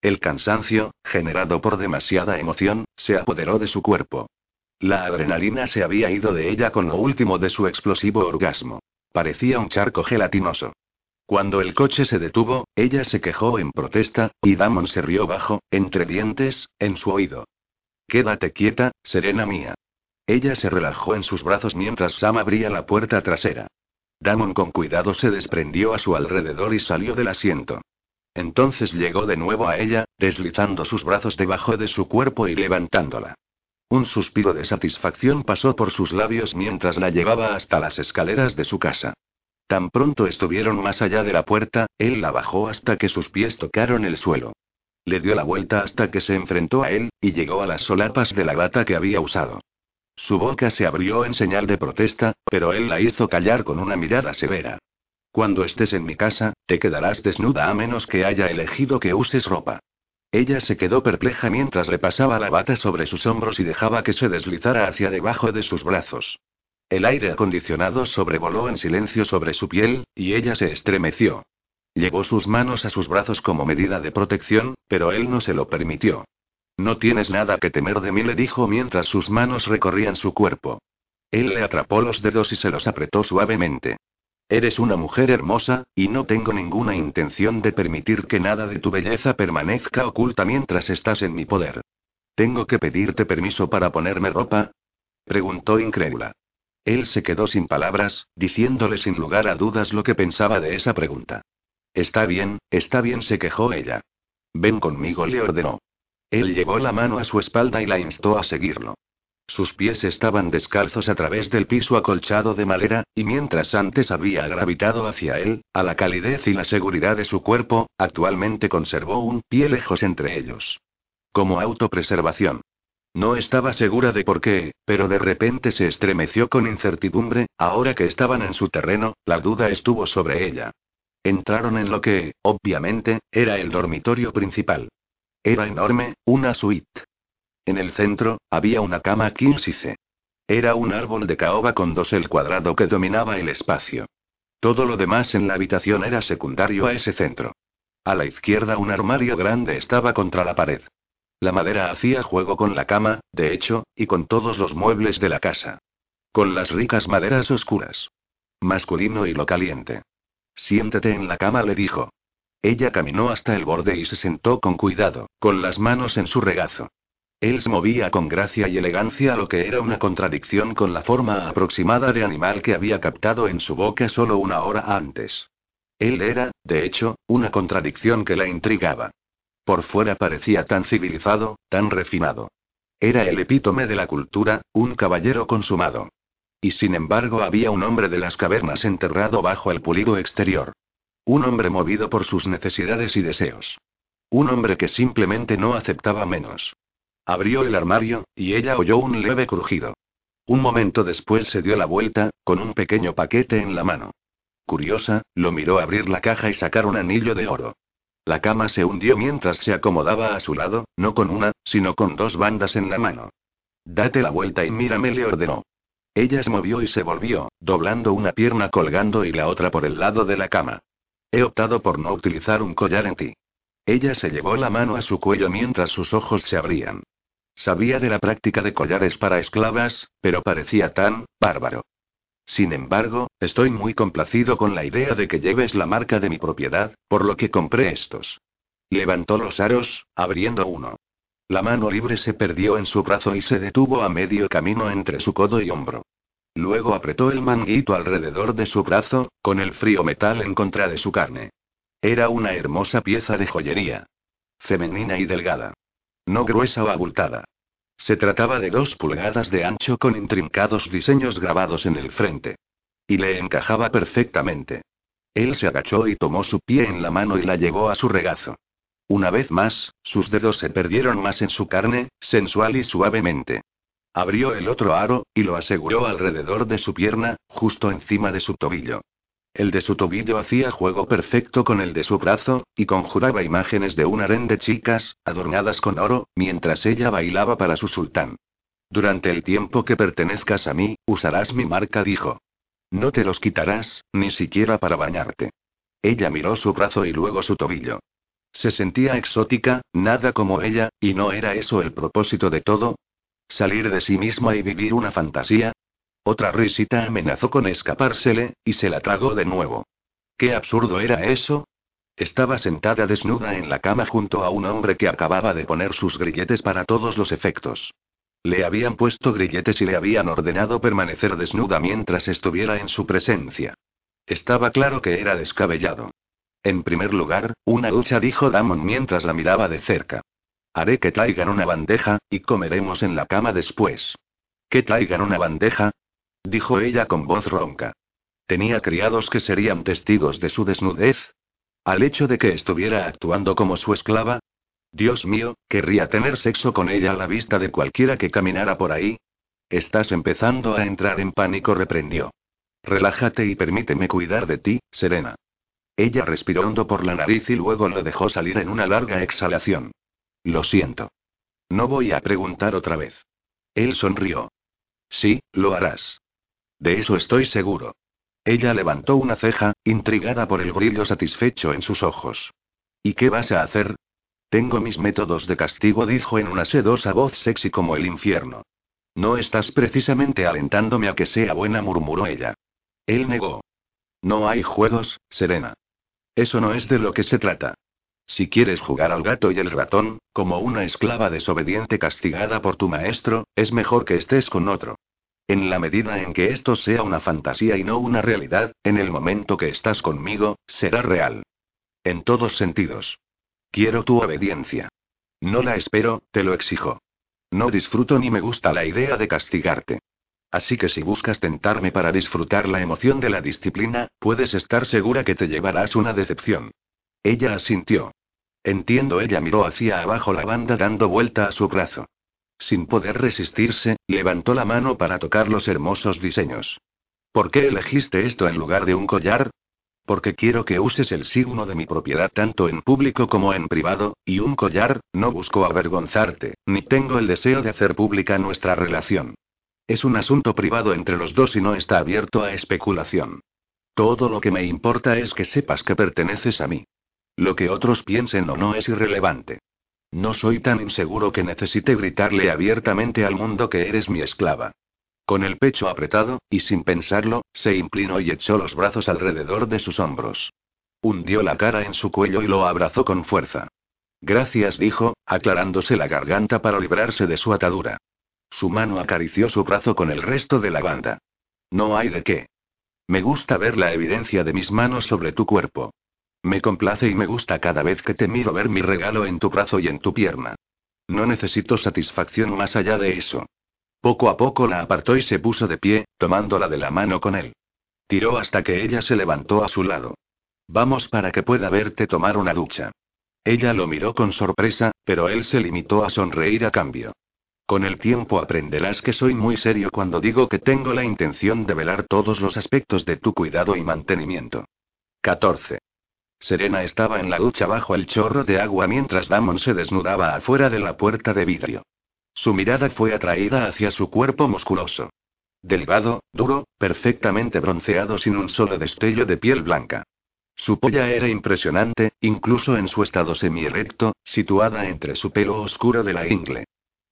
A: El cansancio, generado por demasiada emoción, se apoderó de su cuerpo. La adrenalina se había ido de ella con lo último de su explosivo orgasmo. Parecía un charco gelatinoso. Cuando el coche se detuvo, ella se quejó en protesta, y Damon se rió bajo, entre dientes, en su oído. Quédate quieta, serena mía. Ella se relajó en sus brazos mientras Sam abría la puerta trasera. Damon con cuidado se desprendió a su alrededor y salió del asiento. Entonces llegó de nuevo a ella, deslizando sus brazos debajo de su cuerpo y levantándola. Un suspiro de satisfacción pasó por sus labios mientras la llevaba hasta las escaleras de su casa. Tan pronto estuvieron más allá de la puerta, él la bajó hasta que sus pies tocaron el suelo. Le dio la vuelta hasta que se enfrentó a él, y llegó a las solapas de la bata que había usado. Su boca se abrió en señal de protesta, pero él la hizo callar con una mirada severa. Cuando estés en mi casa, te quedarás desnuda a menos que haya elegido que uses ropa. Ella se quedó perpleja mientras le pasaba la bata sobre sus hombros y dejaba que se deslizara hacia debajo de sus brazos. El aire acondicionado sobrevoló en silencio sobre su piel, y ella se estremeció. Llevó sus manos a sus brazos como medida de protección, pero él no se lo permitió. No tienes nada que temer de mí, le dijo mientras sus manos recorrían su cuerpo. Él le atrapó los dedos y se los apretó suavemente. Eres una mujer hermosa, y no tengo ninguna intención de permitir que nada de tu belleza permanezca oculta mientras estás en mi poder. ¿Tengo que pedirte permiso para ponerme ropa? preguntó incrédula. Él se quedó sin palabras, diciéndole sin lugar a dudas lo que pensaba de esa pregunta. Está bien, está bien, se quejó ella. Ven conmigo, le ordenó. Él llevó la mano a su espalda y la instó a seguirlo. Sus pies estaban descalzos a través del piso acolchado de madera, y mientras antes había gravitado hacia él, a la calidez y la seguridad de su cuerpo, actualmente conservó un pie lejos entre ellos. Como autopreservación. No estaba segura de por qué, pero de repente se estremeció con incertidumbre, ahora que estaban en su terreno, la duda estuvo sobre ella. Entraron en lo que, obviamente, era el dormitorio principal. Era enorme, una suite. En el centro, había una cama quinsice. Era un árbol de caoba con dosel cuadrado que dominaba el espacio. Todo lo demás en la habitación era secundario a ese centro. A la izquierda un armario grande estaba contra la pared. La madera hacía juego con la cama, de hecho, y con todos los muebles de la casa. Con las ricas maderas oscuras. Masculino y lo caliente. Siéntete en la cama, le dijo. Ella caminó hasta el borde y se sentó con cuidado, con las manos en su regazo. Él se movía con gracia y elegancia, lo que era una contradicción con la forma aproximada de animal que había captado en su boca solo una hora antes. Él era, de hecho, una contradicción que la intrigaba. Por fuera parecía tan civilizado, tan refinado. Era el epítome de la cultura, un caballero consumado. Y sin embargo había un hombre de las cavernas enterrado bajo el pulido exterior. Un hombre movido por sus necesidades y deseos. Un hombre que simplemente no aceptaba menos. Abrió el armario, y ella oyó un leve crujido. Un momento después se dio la vuelta, con un pequeño paquete en la mano. Curiosa, lo miró abrir la caja y sacar un anillo de oro. La cama se hundió mientras se acomodaba a su lado, no con una, sino con dos bandas en la mano. Date la vuelta y mírame, le ordenó. Ella se movió y se volvió, doblando una pierna colgando y la otra por el lado de la cama. He optado por no utilizar un collar en ti. Ella se llevó la mano a su cuello mientras sus ojos se abrían. Sabía de la práctica de collares para esclavas, pero parecía tan bárbaro. Sin embargo, estoy muy complacido con la idea de que lleves la marca de mi propiedad, por lo que compré estos. Levantó los aros, abriendo uno. La mano libre se perdió en su brazo y se detuvo a medio camino entre su codo y hombro. Luego apretó el manguito alrededor de su brazo, con el frío metal en contra de su carne. Era una hermosa pieza de joyería. Femenina y delgada. No gruesa o abultada. Se trataba de dos pulgadas de ancho con intrincados diseños grabados en el frente. Y le encajaba perfectamente. Él se agachó y tomó su pie en la mano y la llevó a su regazo. Una vez más, sus dedos se perdieron más en su carne, sensual y suavemente. Abrió el otro aro, y lo aseguró alrededor de su pierna, justo encima de su tobillo. El de su tobillo hacía juego perfecto con el de su brazo, y conjuraba imágenes de un harén de chicas, adornadas con oro, mientras ella bailaba para su sultán. Durante el tiempo que pertenezcas a mí, usarás mi marca, dijo. No te los quitarás, ni siquiera para bañarte. Ella miró su brazo y luego su tobillo. Se sentía exótica, nada como ella, y no era eso el propósito de todo. Salir de sí misma y vivir una fantasía. Otra risita amenazó con escapársele, y se la tragó de nuevo. ¿Qué absurdo era eso? Estaba sentada desnuda en la cama junto a un hombre que acababa de poner sus grilletes para todos los efectos. Le habían puesto grilletes y le habían ordenado permanecer desnuda mientras estuviera en su presencia. Estaba claro que era descabellado. En primer lugar, una ducha, dijo Damon mientras la miraba de cerca. Haré que traigan una bandeja, y comeremos en la cama después. ¿Que traigan una bandeja? dijo ella con voz ronca. ¿Tenía criados que serían testigos de su desnudez? ¿Al hecho de que estuviera actuando como su esclava? Dios mío, querría tener sexo con ella a la vista de cualquiera que caminara por ahí. Estás empezando a entrar en pánico, reprendió. Relájate y permíteme cuidar de ti, Serena. Ella respiró hondo por la nariz y luego lo dejó salir en una larga exhalación. Lo siento. No voy a preguntar otra vez. Él sonrió. Sí, lo harás. De eso estoy seguro. Ella levantó una ceja, intrigada por el brillo satisfecho en sus ojos. ¿Y qué vas a hacer? Tengo mis métodos de castigo, dijo en una sedosa voz sexy como el infierno. No estás precisamente alentándome a que sea buena, murmuró ella. Él negó. No hay juegos, Serena. Eso no es de lo que se trata. Si quieres jugar al gato y el ratón, como una esclava desobediente castigada por tu maestro, es mejor que estés con otro. En la medida en que esto sea una fantasía y no una realidad, en el momento que estás conmigo, será real. En todos sentidos. Quiero tu obediencia. No la espero, te lo exijo. No disfruto ni me gusta la idea de castigarte. Así que si buscas tentarme para disfrutar la emoción de la disciplina, puedes estar segura que te llevarás una decepción. Ella asintió. Entiendo, ella miró hacia abajo la banda dando vuelta a su brazo. Sin poder resistirse, levantó la mano para tocar los hermosos diseños. ¿Por qué elegiste esto en lugar de un collar? Porque quiero que uses el signo de mi propiedad tanto en público como en privado, y un collar, no busco avergonzarte, ni tengo el deseo de hacer pública nuestra relación. Es un asunto privado entre los dos y no está abierto a especulación. Todo lo que me importa es que sepas que perteneces a mí. Lo que otros piensen o no es irrelevante. No soy tan inseguro que necesite gritarle abiertamente al mundo que eres mi esclava. Con el pecho apretado, y sin pensarlo, se inclinó y echó los brazos alrededor de sus hombros. Hundió la cara en su cuello y lo abrazó con fuerza. Gracias, dijo, aclarándose la garganta para librarse de su atadura. Su mano acarició su brazo con el resto de la banda. No hay de qué. Me gusta ver la evidencia de mis manos sobre tu cuerpo. Me complace y me gusta cada vez que te miro ver mi regalo en tu brazo y en tu pierna. No necesito satisfacción más allá de eso. Poco a poco la apartó y se puso de pie, tomándola de la mano con él. Tiró hasta que ella se levantó a su lado. Vamos para que pueda verte tomar una ducha. Ella lo miró con sorpresa, pero él se limitó a sonreír a cambio. Con el tiempo aprenderás que soy muy serio cuando digo que tengo la intención de velar todos los aspectos de tu cuidado y mantenimiento. 14. Serena estaba en la ducha bajo el chorro de agua mientras Damon se desnudaba afuera de la puerta de vidrio. Su mirada fue atraída hacia su cuerpo musculoso. Delgado, duro, perfectamente bronceado sin un solo destello de piel blanca. Su polla era impresionante, incluso en su estado semi-erecto, situada entre su pelo oscuro de la ingle.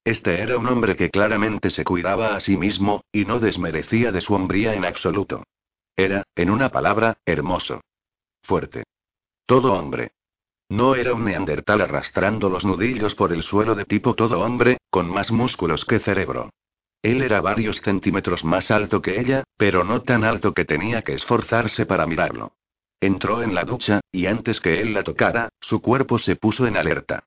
A: Este era un hombre que claramente se cuidaba a sí mismo, y no desmerecía de su hombría en absoluto. Era, en una palabra, hermoso. Fuerte. Todo hombre. No era un neandertal arrastrando los nudillos por el suelo de tipo todo hombre, con más músculos que cerebro. Él era varios centímetros más alto que ella, pero no tan alto que tenía que esforzarse para mirarlo. Entró en la ducha, y antes que él la tocara, su cuerpo se puso en alerta.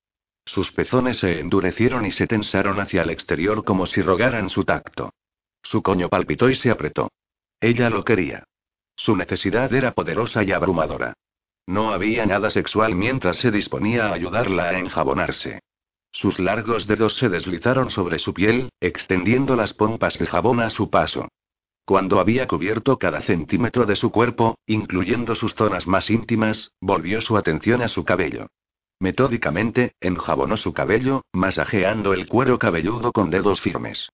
A: Sus pezones se endurecieron y se tensaron hacia el exterior como si rogaran su tacto. Su coño palpitó y se apretó. Ella lo quería. Su necesidad era poderosa y abrumadora. No había nada sexual mientras se disponía a ayudarla a enjabonarse. Sus largos dedos se deslizaron sobre su piel, extendiendo las pompas de jabón a su paso. Cuando había cubierto cada centímetro de su cuerpo, incluyendo sus zonas más íntimas, volvió su atención a su cabello. Metódicamente, enjabonó su cabello, masajeando el cuero cabelludo con dedos firmes.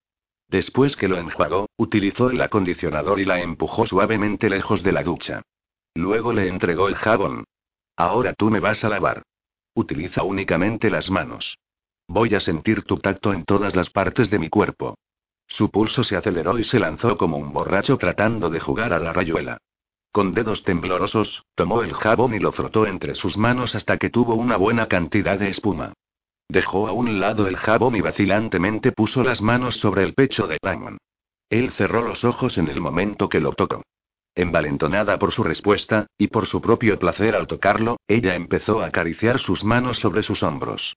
A: Después que lo enjuagó, utilizó el acondicionador y la empujó suavemente lejos de la ducha. Luego le entregó el jabón. Ahora tú me vas a lavar. Utiliza únicamente las manos. Voy a sentir tu tacto en todas las partes de mi cuerpo. Su pulso se aceleró y se lanzó como un borracho tratando de jugar a la rayuela. Con dedos temblorosos, tomó el jabón y lo frotó entre sus manos hasta que tuvo una buena cantidad de espuma. Dejó a un lado el jabón y vacilantemente puso las manos sobre el pecho de Ramon. Él cerró los ojos en el momento que lo tocó. Envalentonada por su respuesta, y por su propio placer al tocarlo, ella empezó a acariciar sus manos sobre sus hombros.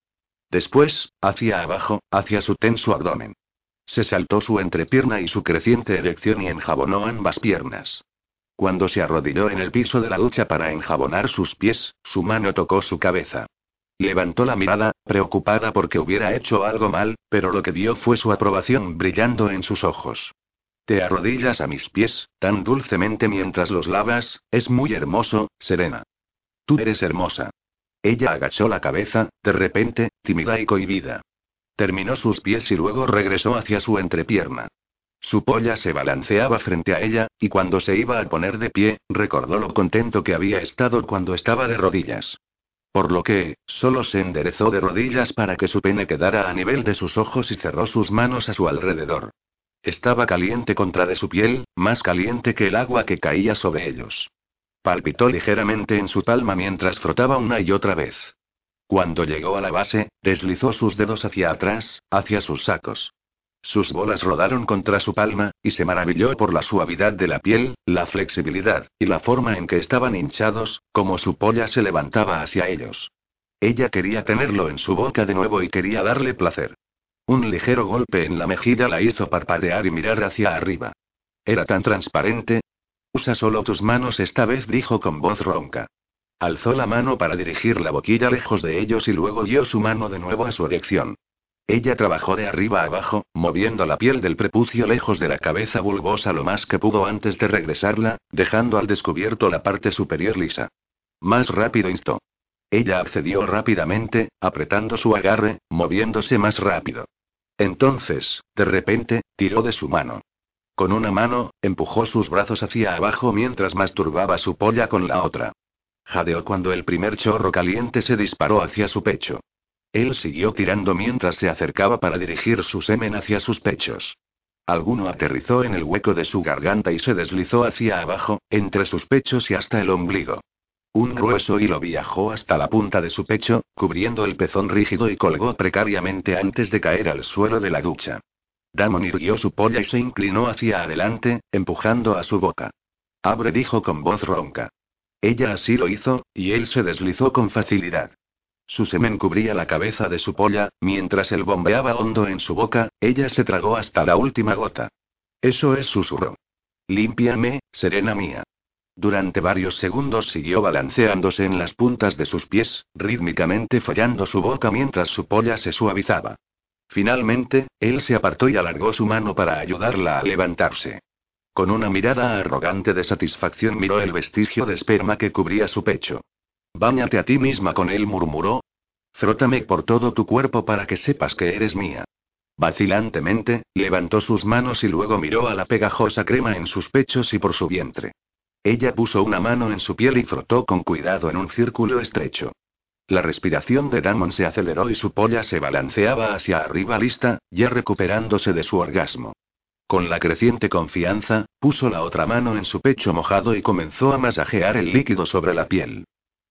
A: Después, hacia abajo, hacia su tenso abdomen. Se saltó su entrepierna y su creciente erección y enjabonó ambas piernas. Cuando se arrodilló en el piso de la ducha para enjabonar sus pies, su mano tocó su cabeza. Levantó la mirada, preocupada porque hubiera hecho algo mal, pero lo que vio fue su aprobación brillando en sus ojos. Te arrodillas a mis pies, tan dulcemente mientras los lavas, es muy hermoso, Serena. Tú eres hermosa. Ella agachó la cabeza, de repente, tímida y cohibida. Terminó sus pies y luego regresó hacia su entrepierna. Su polla se balanceaba frente a ella, y cuando se iba a poner de pie, recordó lo contento que había estado cuando estaba de rodillas. Por lo que, solo se enderezó de rodillas para que su pene quedara a nivel de sus ojos y cerró sus manos a su alrededor. Estaba caliente contra de su piel, más caliente que el agua que caía sobre ellos. Palpitó ligeramente en su palma mientras frotaba una y otra vez. Cuando llegó a la base, deslizó sus dedos hacia atrás, hacia sus sacos. Sus bolas rodaron contra su palma, y se maravilló por la suavidad de la piel, la flexibilidad, y la forma en que estaban hinchados, como su polla se levantaba hacia ellos. Ella quería tenerlo en su boca de nuevo y quería darle placer. Un ligero golpe en la mejilla la hizo parpadear y mirar hacia arriba. Era tan transparente. Usa solo tus manos esta vez, dijo con voz ronca. Alzó la mano para dirigir la boquilla lejos de ellos y luego dio su mano de nuevo a su erección. Ella trabajó de arriba abajo, moviendo la piel del prepucio lejos de la cabeza bulbosa lo más que pudo antes de regresarla, dejando al descubierto la parte superior lisa. Más rápido instó. Ella accedió rápidamente, apretando su agarre, moviéndose más rápido. Entonces, de repente, tiró de su mano. Con una mano, empujó sus brazos hacia abajo mientras masturbaba su polla con la otra. Jadeó cuando el primer chorro caliente se disparó hacia su pecho. Él siguió tirando mientras se acercaba para dirigir su semen hacia sus pechos. Alguno aterrizó en el hueco de su garganta y se deslizó hacia abajo, entre sus pechos y hasta el ombligo. Un grueso hilo viajó hasta la punta de su pecho, cubriendo el pezón rígido y colgó precariamente antes de caer al suelo de la ducha. Damon irguió su polla y se inclinó hacia adelante, empujando a su boca. Abre dijo con voz ronca. Ella así lo hizo, y él se deslizó con facilidad. Su semen cubría la cabeza de su polla, mientras él bombeaba hondo en su boca, ella se tragó hasta la última gota. Eso es susurro. Límpiame, serena mía. Durante varios segundos siguió balanceándose en las puntas de sus pies, rítmicamente follando su boca mientras su polla se suavizaba. Finalmente, él se apartó y alargó su mano para ayudarla a levantarse. Con una mirada arrogante de satisfacción miró el vestigio de esperma que cubría su pecho. Báñate a ti misma con él, murmuró. Frótame por todo tu cuerpo para que sepas que eres mía. Vacilantemente, levantó sus manos y luego miró a la pegajosa crema en sus pechos y por su vientre. Ella puso una mano en su piel y frotó con cuidado en un círculo estrecho. La respiración de Damon se aceleró y su polla se balanceaba hacia arriba lista, ya recuperándose de su orgasmo. Con la creciente confianza, puso la otra mano en su pecho mojado y comenzó a masajear el líquido sobre la piel.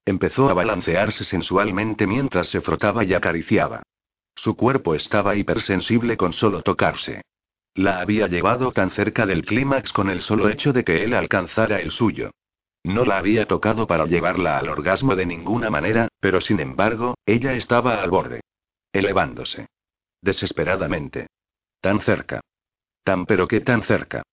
A: Empezó a balancearse sensualmente mientras se frotaba y acariciaba. Su cuerpo estaba hipersensible con solo tocarse. La había llevado tan cerca del clímax con el solo hecho de que él alcanzara el suyo. No la había tocado para llevarla al orgasmo de ninguna manera, pero sin embargo, ella estaba al borde. Elevándose. Desesperadamente. Tan cerca. Tan pero qué tan cerca.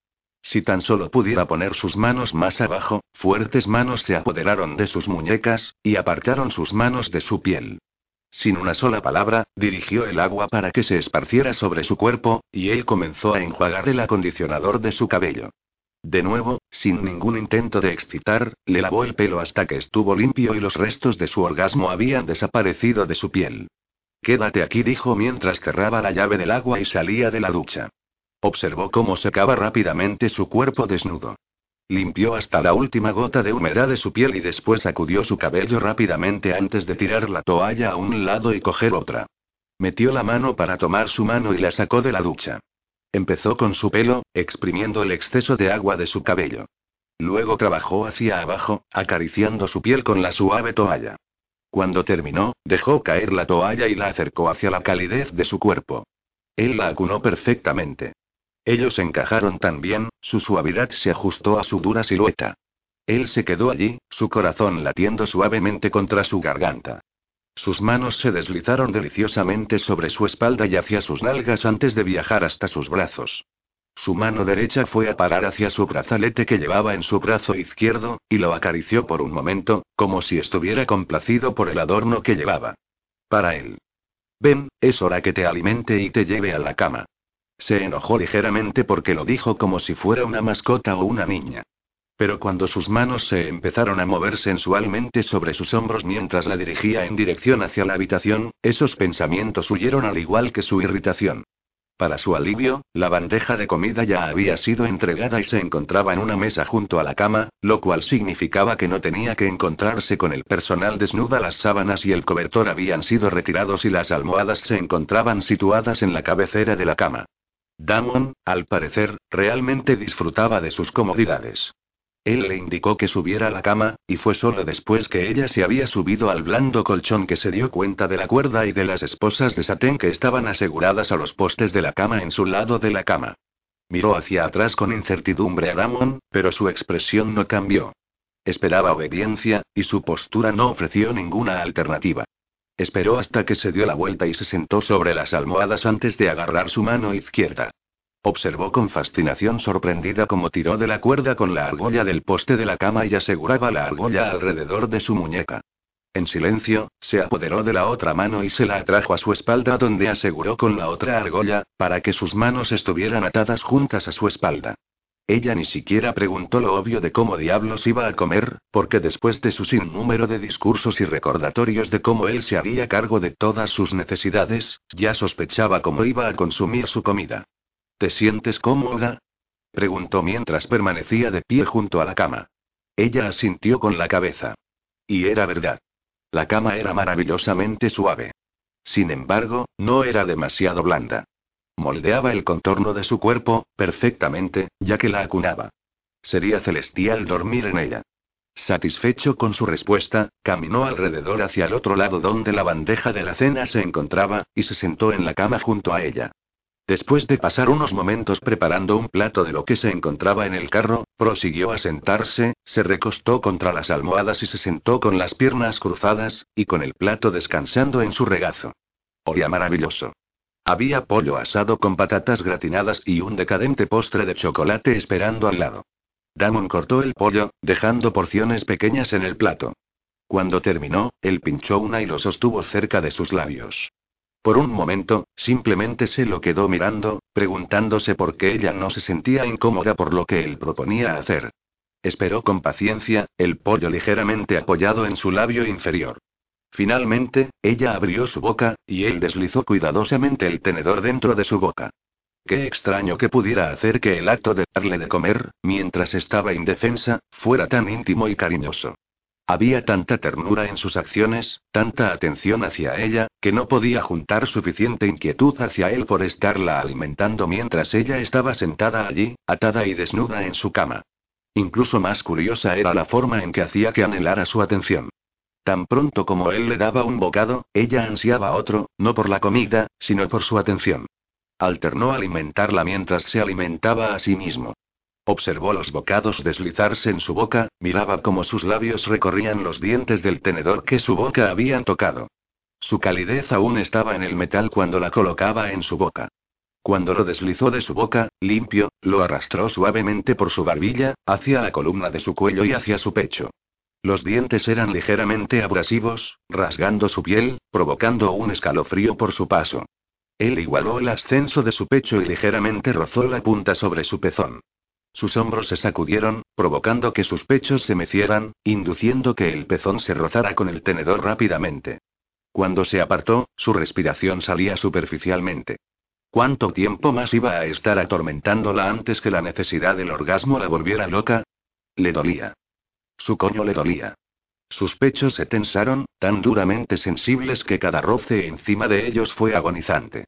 A: Si tan solo pudiera poner sus manos más abajo, fuertes manos se apoderaron de sus muñecas, y apartaron sus manos de su piel. Sin una sola palabra, dirigió el agua para que se esparciera sobre su cuerpo, y él comenzó a enjuagar el acondicionador de su cabello. De nuevo, sin ningún intento de excitar, le lavó el pelo hasta que estuvo limpio y los restos de su orgasmo habían desaparecido de su piel. Quédate aquí, dijo mientras cerraba la llave del agua y salía de la ducha. Observó cómo secaba rápidamente su cuerpo desnudo. Limpió hasta la última gota de humedad de su piel y después sacudió su cabello rápidamente antes de tirar la toalla a un lado y coger otra. Metió la mano para tomar su mano y la sacó de la ducha. Empezó con su pelo, exprimiendo el exceso de agua de su cabello. Luego trabajó hacia abajo, acariciando su piel con la suave toalla. Cuando terminó, dejó caer la toalla y la acercó hacia la calidez de su cuerpo. Él la acunó perfectamente. Ellos encajaron tan bien, su suavidad se ajustó a su dura silueta. Él se quedó allí, su corazón latiendo suavemente contra su garganta. Sus manos se deslizaron deliciosamente sobre su espalda y hacia sus nalgas antes de viajar hasta sus brazos. Su mano derecha fue a parar hacia su brazalete que llevaba en su brazo izquierdo, y lo acarició por un momento, como si estuviera complacido por el adorno que llevaba. Para él. Ven, es hora que te alimente y te lleve a la cama. Se enojó ligeramente porque lo dijo como si fuera una mascota o una niña. Pero cuando sus manos se empezaron a mover sensualmente sobre sus hombros mientras la dirigía en dirección hacia la habitación, esos pensamientos huyeron al igual que su irritación. Para su alivio, la bandeja de comida ya había sido entregada y se encontraba en una mesa junto a la cama, lo cual significaba que no tenía que encontrarse con el personal desnuda. Las sábanas y el cobertor habían sido retirados y las almohadas se encontraban situadas en la cabecera de la cama. Damon, al parecer, realmente disfrutaba de sus comodidades. Él le indicó que subiera a la cama, y fue solo después que ella se había subido al blando colchón que se dio cuenta de la cuerda y de las esposas de satén que estaban aseguradas a los postes de la cama en su lado de la cama. Miró hacia atrás con incertidumbre a Damon, pero su expresión no cambió. Esperaba obediencia, y su postura no ofreció ninguna alternativa. Esperó hasta que se dio la vuelta y se sentó sobre las almohadas antes de agarrar su mano izquierda. Observó con fascinación sorprendida cómo tiró de la cuerda con la argolla del poste de la cama y aseguraba la argolla alrededor de su muñeca. En silencio, se apoderó de la otra mano y se la atrajo a su espalda donde aseguró con la otra argolla, para que sus manos estuvieran atadas juntas a su espalda. Ella ni siquiera preguntó lo obvio de cómo diablos iba a comer, porque después de su sinnúmero de discursos y recordatorios de cómo él se haría cargo de todas sus necesidades, ya sospechaba cómo iba a consumir su comida. ¿Te sientes cómoda? preguntó mientras permanecía de pie junto a la cama. Ella asintió con la cabeza. Y era verdad. La cama era maravillosamente suave. Sin embargo, no era demasiado blanda. Moldeaba el contorno de su cuerpo, perfectamente, ya que la acunaba. Sería celestial dormir en ella. Satisfecho con su respuesta, caminó alrededor hacia el otro lado donde la bandeja de la cena se encontraba, y se sentó en la cama junto a ella. Después de pasar unos momentos preparando un plato de lo que se encontraba en el carro, prosiguió a sentarse, se recostó contra las almohadas y se sentó con las piernas cruzadas, y con el plato descansando en su regazo. Olía maravilloso. Había pollo asado con patatas gratinadas y un decadente postre de chocolate esperando al lado. Damon cortó el pollo, dejando porciones pequeñas en el plato. Cuando terminó, él pinchó una y lo sostuvo cerca de sus labios. Por un momento, simplemente se lo quedó mirando, preguntándose por qué ella no se sentía incómoda por lo que él proponía hacer. Esperó con paciencia, el pollo ligeramente apoyado en su labio inferior. Finalmente, ella abrió su boca, y él deslizó cuidadosamente el tenedor dentro de su boca. Qué extraño que pudiera hacer que el acto de darle de comer, mientras estaba indefensa, fuera tan íntimo y cariñoso. Había tanta ternura en sus acciones, tanta atención hacia ella, que no podía juntar suficiente inquietud hacia él por estarla alimentando mientras ella estaba sentada allí, atada y desnuda en su cama. Incluso más curiosa era la forma en que hacía que anhelara su atención. Tan pronto como él le daba un bocado, ella ansiaba otro, no por la comida, sino por su atención. Alternó alimentarla mientras se alimentaba a sí mismo. Observó los bocados deslizarse en su boca, miraba cómo sus labios recorrían los dientes del tenedor que su boca habían tocado. Su calidez aún estaba en el metal cuando la colocaba en su boca. Cuando lo deslizó de su boca, limpio, lo arrastró suavemente por su barbilla, hacia la columna de su cuello y hacia su pecho. Los dientes eran ligeramente abrasivos, rasgando su piel, provocando un escalofrío por su paso. Él igualó el ascenso de su pecho y ligeramente rozó la punta sobre su pezón. Sus hombros se sacudieron, provocando que sus pechos se mecieran, induciendo que el pezón se rozara con el tenedor rápidamente. Cuando se apartó, su respiración salía superficialmente. ¿Cuánto tiempo más iba a estar atormentándola antes que la necesidad del orgasmo la volviera loca? Le dolía. Su coño le dolía. Sus pechos se tensaron, tan duramente sensibles que cada roce encima de ellos fue agonizante.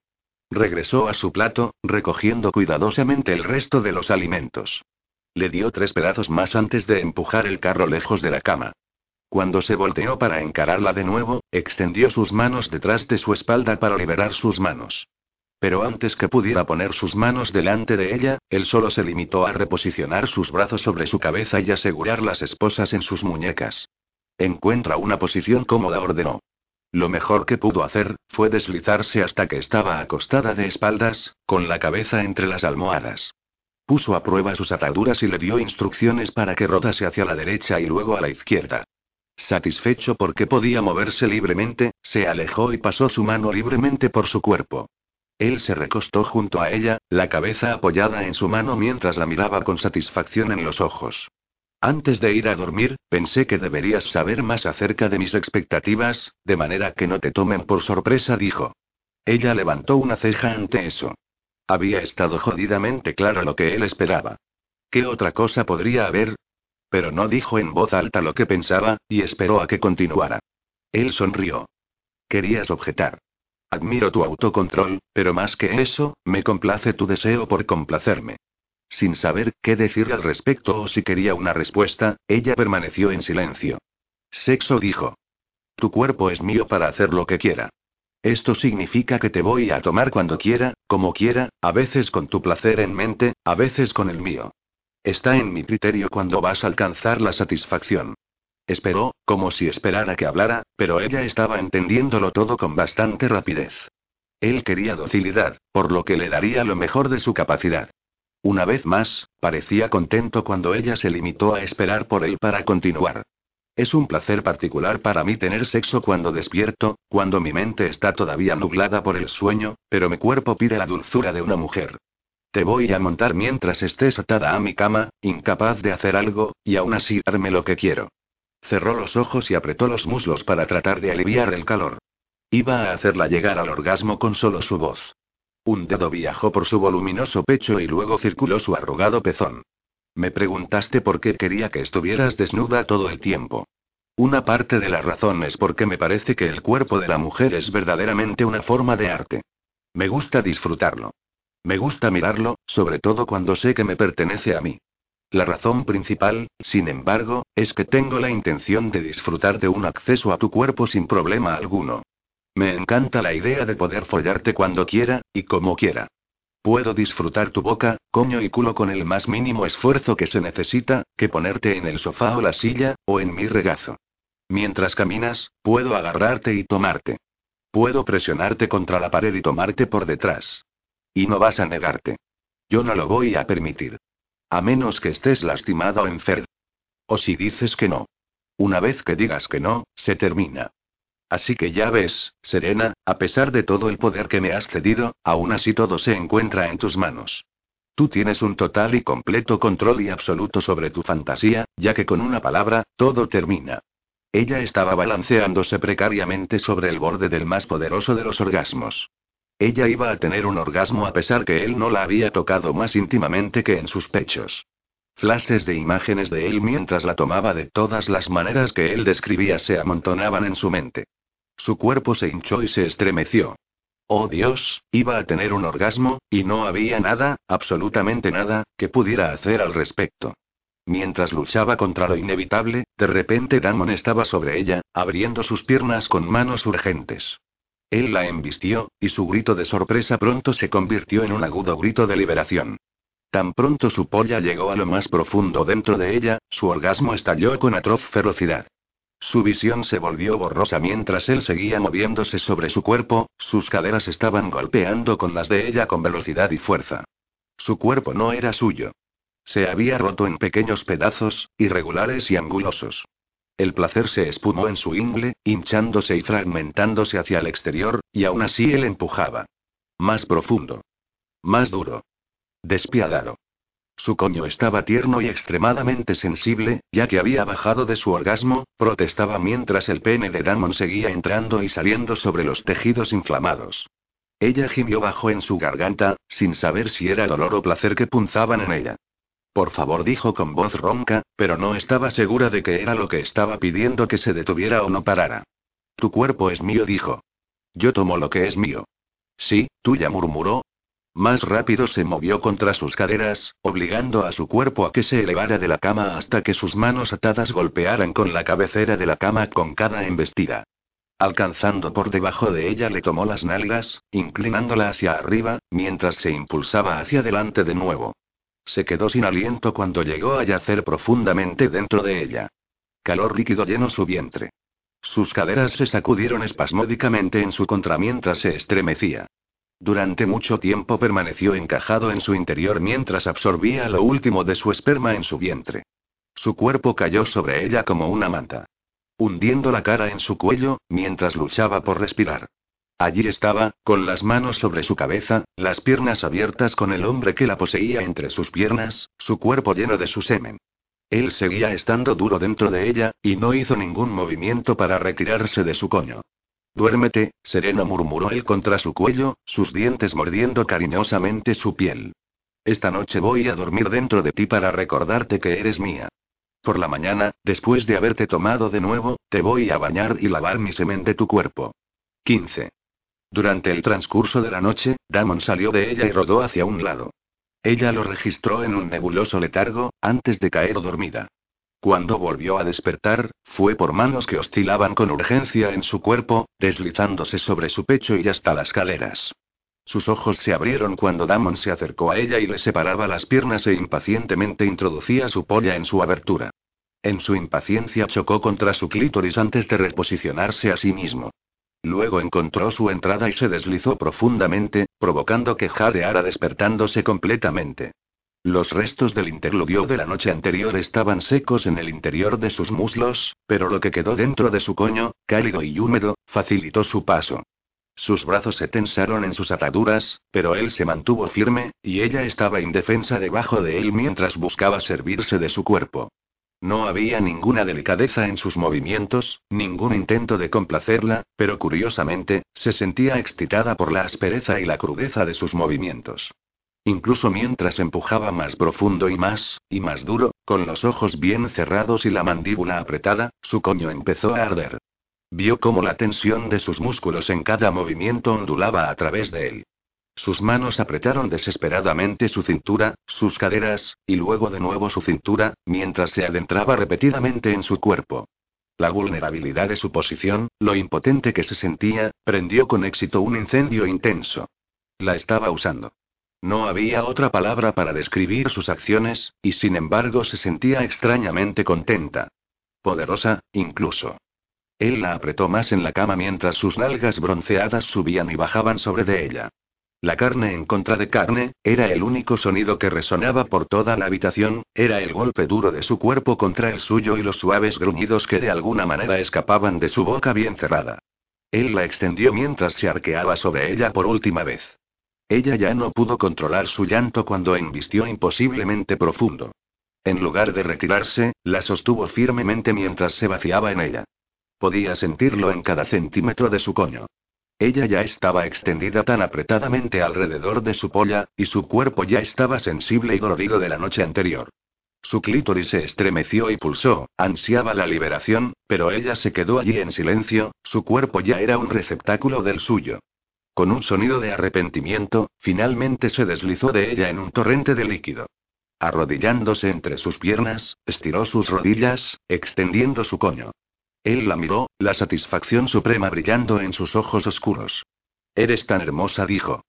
A: Regresó a su plato, recogiendo cuidadosamente el resto de los alimentos. Le dio tres pedazos más antes de empujar el carro lejos de la cama. Cuando se volteó para encararla de nuevo, extendió sus manos detrás de su espalda para liberar sus manos. Pero antes que pudiera poner sus manos delante de ella, él solo se limitó a reposicionar sus brazos sobre su cabeza y asegurar las esposas en sus muñecas. Encuentra una posición cómoda, ordenó. Lo mejor que pudo hacer, fue deslizarse hasta que estaba acostada de espaldas, con la cabeza entre las almohadas. Puso a prueba sus ataduras y le dio instrucciones para que rodase hacia la derecha y luego a la izquierda. Satisfecho porque podía moverse libremente, se alejó y pasó su mano libremente por su cuerpo. Él se recostó junto a ella, la cabeza apoyada en su mano mientras la miraba con satisfacción en los ojos. Antes de ir a dormir, pensé que deberías saber más acerca de mis expectativas, de manera que no te tomen por sorpresa, dijo. Ella levantó una ceja ante eso. Había estado jodidamente claro lo que él esperaba. ¿Qué otra cosa podría haber? Pero no dijo en voz alta lo que pensaba, y esperó a que continuara. Él sonrió. Querías objetar. Admiro tu autocontrol, pero más que eso, me complace tu deseo por complacerme. Sin saber qué decir al respecto o si quería una respuesta, ella permaneció en silencio. Sexo dijo. Tu cuerpo es mío para hacer lo que quiera. Esto significa que te voy a tomar cuando quiera, como quiera, a veces con tu placer en mente, a veces con el mío. Está en mi criterio cuando vas a alcanzar la satisfacción. Esperó, como si esperara que hablara, pero ella estaba entendiéndolo todo con bastante rapidez. Él quería docilidad, por lo que le daría lo mejor de su capacidad. Una vez más, parecía contento cuando ella se limitó a esperar por él para continuar. Es un placer particular para mí tener sexo cuando despierto, cuando mi mente está todavía nublada por el sueño, pero mi cuerpo pide la dulzura de una mujer. Te voy a montar mientras estés atada a mi cama, incapaz de hacer algo, y aún así darme lo que quiero. Cerró los ojos y apretó los muslos para tratar de aliviar el calor. Iba a hacerla llegar al orgasmo con solo su voz. Un dedo viajó por su voluminoso pecho y luego circuló su arrugado pezón. Me preguntaste por qué quería que estuvieras desnuda todo el tiempo. Una parte de la razón es porque me parece que el cuerpo de la mujer es verdaderamente una forma de arte. Me gusta disfrutarlo. Me gusta mirarlo, sobre todo cuando sé que me pertenece a mí. La razón principal, sin embargo, es que tengo la intención de disfrutar de un acceso a tu cuerpo sin problema alguno. Me encanta la idea de poder follarte cuando quiera, y como quiera. Puedo disfrutar tu boca, coño y culo con el más mínimo esfuerzo que se necesita, que ponerte en el sofá o la silla, o en mi regazo. Mientras caminas, puedo agarrarte y tomarte. Puedo presionarte contra la pared y tomarte por detrás. Y no vas a negarte. Yo no lo voy a permitir. A menos que estés lastimado o enfermo. O si dices que no. Una vez que digas que no, se termina. Así que ya ves, Serena, a pesar de todo el poder que me has cedido, aún así todo se encuentra en tus manos. Tú tienes un total y completo control y absoluto sobre tu fantasía, ya que con una palabra, todo termina. Ella estaba balanceándose precariamente sobre el borde del más poderoso de los orgasmos. Ella iba a tener un orgasmo a pesar que él no la había tocado más íntimamente que en sus pechos. Flashes de imágenes de él mientras la tomaba de todas las maneras que él describía se amontonaban en su mente. Su cuerpo se hinchó y se estremeció. Oh Dios, iba a tener un orgasmo, y no había nada, absolutamente nada, que pudiera hacer al respecto. Mientras luchaba contra lo inevitable, de repente Damon estaba sobre ella, abriendo sus piernas con manos urgentes. Él la embistió, y su grito de sorpresa pronto se convirtió en un agudo grito de liberación. Tan pronto su polla llegó a lo más profundo dentro de ella, su orgasmo estalló con atroz ferocidad. Su visión se volvió borrosa mientras él seguía moviéndose sobre su cuerpo, sus caderas estaban golpeando con las de ella con velocidad y fuerza. Su cuerpo no era suyo. Se había roto en pequeños pedazos, irregulares y angulosos. El placer se espumó en su ingle, hinchándose y fragmentándose hacia el exterior, y aún así él empujaba. Más profundo. Más duro. Despiadado. Su coño estaba tierno y extremadamente sensible, ya que había bajado de su orgasmo, protestaba mientras el pene de Damon seguía entrando y saliendo sobre los tejidos inflamados. Ella gimió bajo en su garganta, sin saber si era dolor o placer que punzaban en ella. Por favor, dijo con voz ronca, pero no estaba segura de que era lo que estaba pidiendo que se detuviera o no parara. Tu cuerpo es mío, dijo. Yo tomo lo que es mío. Sí, tuya, murmuró, más rápido se movió contra sus caderas, obligando a su cuerpo a que se elevara de la cama hasta que sus manos atadas golpearan con la cabecera de la cama con cada embestida. Alcanzando por debajo de ella le tomó las nalgas, inclinándola hacia arriba, mientras se impulsaba hacia adelante de nuevo. Se quedó sin aliento cuando llegó a yacer profundamente dentro de ella. Calor líquido llenó su vientre. Sus caderas se sacudieron espasmódicamente en su contra mientras se estremecía. Durante mucho tiempo permaneció encajado en su interior mientras absorbía lo último de su esperma en su vientre. Su cuerpo cayó sobre ella como una manta. Hundiendo la cara en su cuello, mientras luchaba por respirar. Allí estaba, con las manos sobre su cabeza, las piernas abiertas con el hombre que la poseía entre sus piernas, su cuerpo lleno de su semen. Él seguía estando duro dentro de ella, y no hizo ningún movimiento para retirarse de su coño. Duérmete, Serena murmuró él contra su cuello, sus dientes mordiendo cariñosamente su piel. Esta noche voy a dormir dentro de ti para recordarte que eres mía. Por la mañana, después de haberte tomado de nuevo, te voy a bañar y lavar mi semen de tu cuerpo. 15. Durante el transcurso de la noche, Damon salió de ella y rodó hacia un lado. Ella lo registró en un nebuloso letargo, antes de caer dormida. Cuando volvió a despertar, fue por manos que oscilaban con urgencia en su cuerpo, deslizándose sobre su pecho y hasta las caleras. Sus ojos se abrieron cuando Damon se acercó a ella y le separaba las piernas e impacientemente introducía su polla en su abertura. En su impaciencia chocó contra su clítoris antes de reposicionarse a sí mismo. Luego encontró su entrada y se deslizó profundamente, provocando que jadeara despertándose completamente. Los restos del interludio de la noche anterior estaban secos en el interior de sus muslos, pero lo que quedó dentro de su coño, cálido y húmedo, facilitó su paso. Sus brazos se tensaron en sus ataduras, pero él se mantuvo firme, y ella estaba indefensa debajo de él mientras buscaba servirse de su cuerpo. No había ninguna delicadeza en sus movimientos, ningún intento de complacerla, pero curiosamente, se sentía excitada por la aspereza y la crudeza de sus movimientos. Incluso mientras empujaba más profundo y más, y más duro, con los ojos bien cerrados y la mandíbula apretada, su coño empezó a arder. Vio cómo la tensión de sus músculos en cada movimiento ondulaba a través de él. Sus manos apretaron desesperadamente su cintura, sus caderas, y luego de nuevo su cintura, mientras se adentraba repetidamente en su cuerpo. La vulnerabilidad de su posición, lo impotente que se sentía, prendió con éxito un incendio intenso. La estaba usando. No había otra palabra para describir sus acciones, y sin embargo se sentía extrañamente contenta. Poderosa, incluso. Él la apretó más en la cama mientras sus nalgas bronceadas subían y bajaban sobre de ella. La carne en contra de carne, era el único sonido que resonaba por toda la habitación, era el golpe duro de su cuerpo contra el suyo y los suaves gruñidos que de alguna manera escapaban de su boca bien cerrada. Él la extendió mientras se arqueaba sobre ella por última vez. Ella ya no pudo controlar su llanto cuando embistió imposiblemente profundo. En lugar de retirarse, la sostuvo firmemente mientras se vaciaba en ella. Podía sentirlo en cada centímetro de su coño. Ella ya estaba extendida tan apretadamente alrededor de su polla, y su cuerpo ya estaba sensible y dolorido de la noche anterior. Su clítoris se estremeció y pulsó, ansiaba la liberación, pero ella se quedó allí en silencio, su cuerpo ya era un receptáculo del suyo. Con un sonido de arrepentimiento, finalmente se deslizó de ella en un torrente de líquido. Arrodillándose entre sus piernas, estiró sus rodillas, extendiendo su coño. Él la miró, la satisfacción suprema brillando en sus ojos oscuros. Eres tan hermosa, dijo.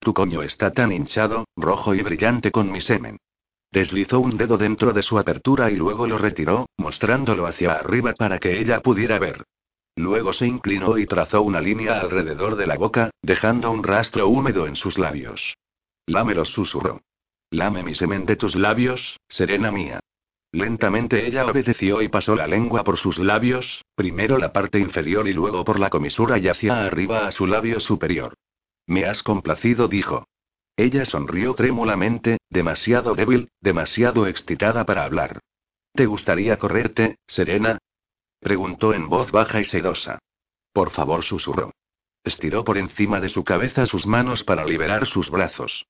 A: Tu coño está tan hinchado, rojo y brillante con mi semen. Deslizó un dedo dentro de su apertura y luego lo retiró, mostrándolo hacia arriba para que ella pudiera ver. Luego se inclinó y trazó una línea alrededor de la boca, dejando un rastro húmedo en sus labios. Lámelos susurró. Lame mi semen de tus labios, serena mía. Lentamente ella obedeció y pasó la lengua por sus labios, primero la parte inferior y luego por la comisura y hacia arriba a su labio superior. Me has complacido, dijo. Ella sonrió trémulamente, demasiado débil, demasiado excitada para hablar. ¿Te gustaría correrte, Serena? preguntó en voz baja y sedosa. Por favor, susurró. Estiró por encima de su cabeza sus manos para liberar sus brazos.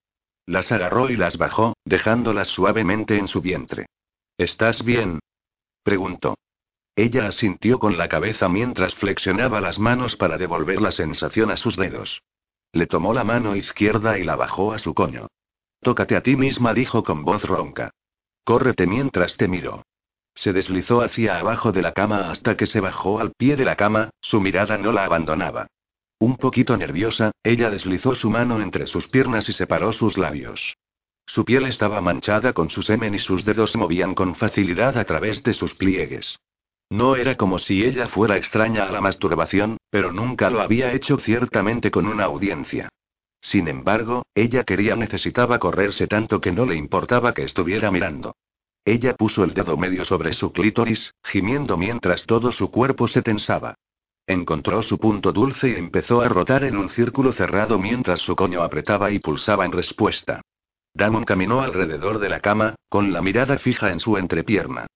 A: Las agarró y las bajó, dejándolas suavemente en su vientre. ¿Estás bien? preguntó. Ella asintió con la cabeza mientras flexionaba las manos para devolver la sensación a sus dedos. Le tomó la mano izquierda y la bajó a su coño. Tócate a ti misma, dijo con voz ronca. Córrete mientras te miro. Se deslizó hacia abajo de la cama hasta que se bajó al pie de la cama, su mirada no la abandonaba. Un poquito nerviosa, ella deslizó su mano entre sus piernas y separó sus labios. Su piel estaba manchada con su semen y sus dedos se movían con facilidad a través de sus pliegues. No era como si ella fuera extraña a la masturbación, pero nunca lo había hecho ciertamente con una audiencia. Sin embargo, ella quería necesitaba correrse tanto que no le importaba que estuviera mirando. Ella puso el dedo medio sobre su clítoris, gimiendo mientras todo su cuerpo se tensaba. Encontró su punto dulce y empezó a rotar en un círculo cerrado mientras su coño apretaba y pulsaba en respuesta. Damon caminó alrededor de la cama, con la mirada fija en su entrepierna.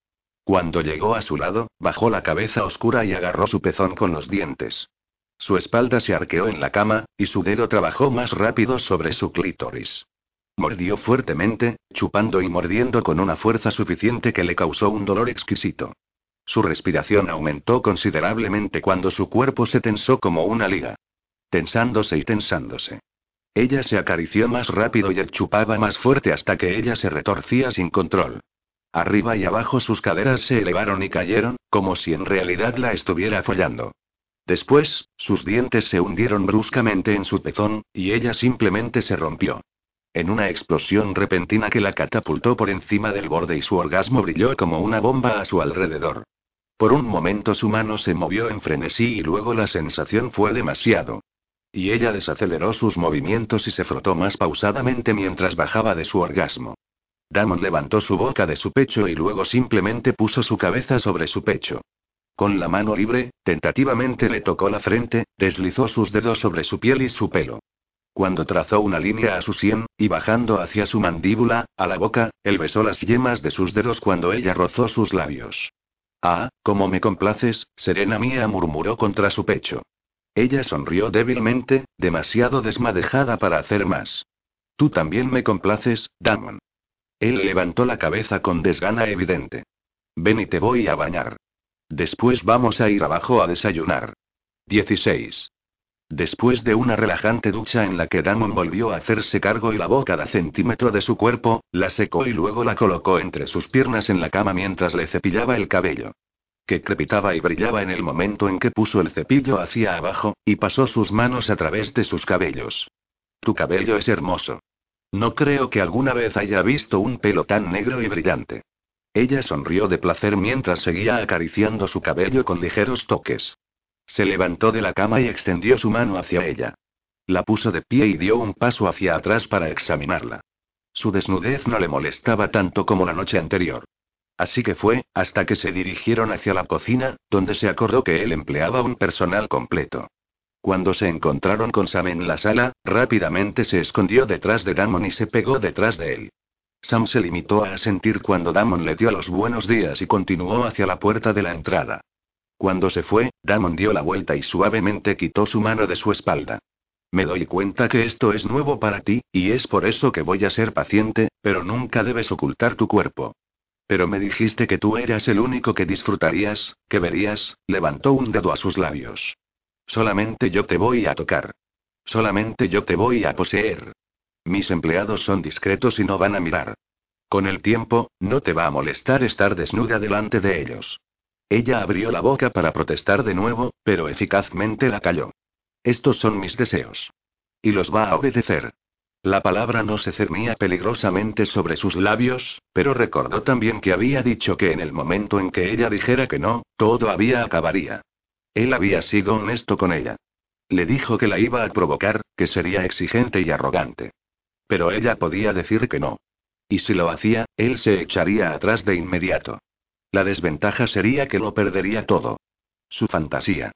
A: Cuando llegó a su lado, bajó la cabeza oscura y agarró su pezón con los dientes. Su espalda se arqueó en la cama, y su dedo trabajó más rápido sobre su clítoris. Mordió fuertemente, chupando y mordiendo con una fuerza suficiente que le causó un dolor exquisito. Su respiración aumentó considerablemente cuando su cuerpo se tensó como una liga. Tensándose y tensándose. Ella se acarició más rápido y chupaba más fuerte hasta que ella se retorcía sin control. Arriba y abajo sus caderas se elevaron y cayeron, como si en realidad la estuviera follando. Después, sus dientes se hundieron bruscamente en su pezón, y ella simplemente se rompió. En una explosión repentina que la catapultó por encima del borde y su orgasmo brilló como una bomba a su alrededor. Por un momento su mano se movió en frenesí y luego la sensación fue demasiado. Y ella desaceleró sus movimientos y se frotó más pausadamente mientras bajaba de su orgasmo. Damon levantó su boca de su pecho y luego simplemente puso su cabeza sobre su pecho. Con la mano libre, tentativamente le tocó la frente, deslizó sus dedos sobre su piel y su pelo. Cuando trazó una línea a su sien, y bajando hacia su mandíbula, a la boca, él besó las yemas de sus dedos cuando ella rozó sus labios. Ah, cómo me complaces, serena mía, murmuró contra su pecho. Ella sonrió débilmente, demasiado desmadejada para hacer más. Tú también me complaces, Damon. Él levantó la cabeza con desgana evidente. Ven y te voy a bañar. Después vamos a ir abajo a desayunar. 16. Después de una relajante ducha en la que Damon volvió a hacerse cargo y lavó cada centímetro de su cuerpo, la secó y luego la colocó entre sus piernas en la cama mientras le cepillaba el cabello. Que crepitaba y brillaba en el momento en que puso el cepillo hacia abajo, y pasó sus manos a través de sus cabellos. Tu cabello es hermoso. No creo que alguna vez haya visto un pelo tan negro y brillante. Ella sonrió de placer mientras seguía acariciando su cabello con ligeros toques. Se levantó de la cama y extendió su mano hacia ella. La puso de pie y dio un paso hacia atrás para examinarla. Su desnudez no le molestaba tanto como la noche anterior. Así que fue, hasta que se dirigieron hacia la cocina, donde se acordó que él empleaba un personal completo. Cuando se encontraron con Sam en la sala, rápidamente se escondió detrás de Damon y se pegó detrás de él. Sam se limitó a asentir cuando Damon le dio los buenos días y continuó hacia la puerta de la entrada. Cuando se fue, Damon dio la vuelta y suavemente quitó su mano de su espalda. Me doy cuenta que esto es nuevo para ti, y es por eso que voy a ser paciente, pero nunca debes ocultar tu cuerpo. Pero me dijiste que tú eras el único que disfrutarías, que verías, levantó un dedo a sus labios. Solamente yo te voy a tocar. Solamente yo te voy a poseer. Mis empleados son discretos y no van a mirar. Con el tiempo, no te va a molestar estar desnuda delante de ellos. Ella abrió la boca para protestar de nuevo, pero eficazmente la calló. Estos son mis deseos. Y los va a obedecer. La palabra no se cernía peligrosamente sobre sus labios, pero recordó también que había dicho que en el momento en que ella dijera que no, todo había acabaría. Él había sido honesto con ella. Le dijo que la iba a provocar, que sería exigente y arrogante. Pero ella podía decir que no. Y si lo hacía, él se echaría atrás de inmediato. La desventaja sería que lo perdería todo. Su fantasía.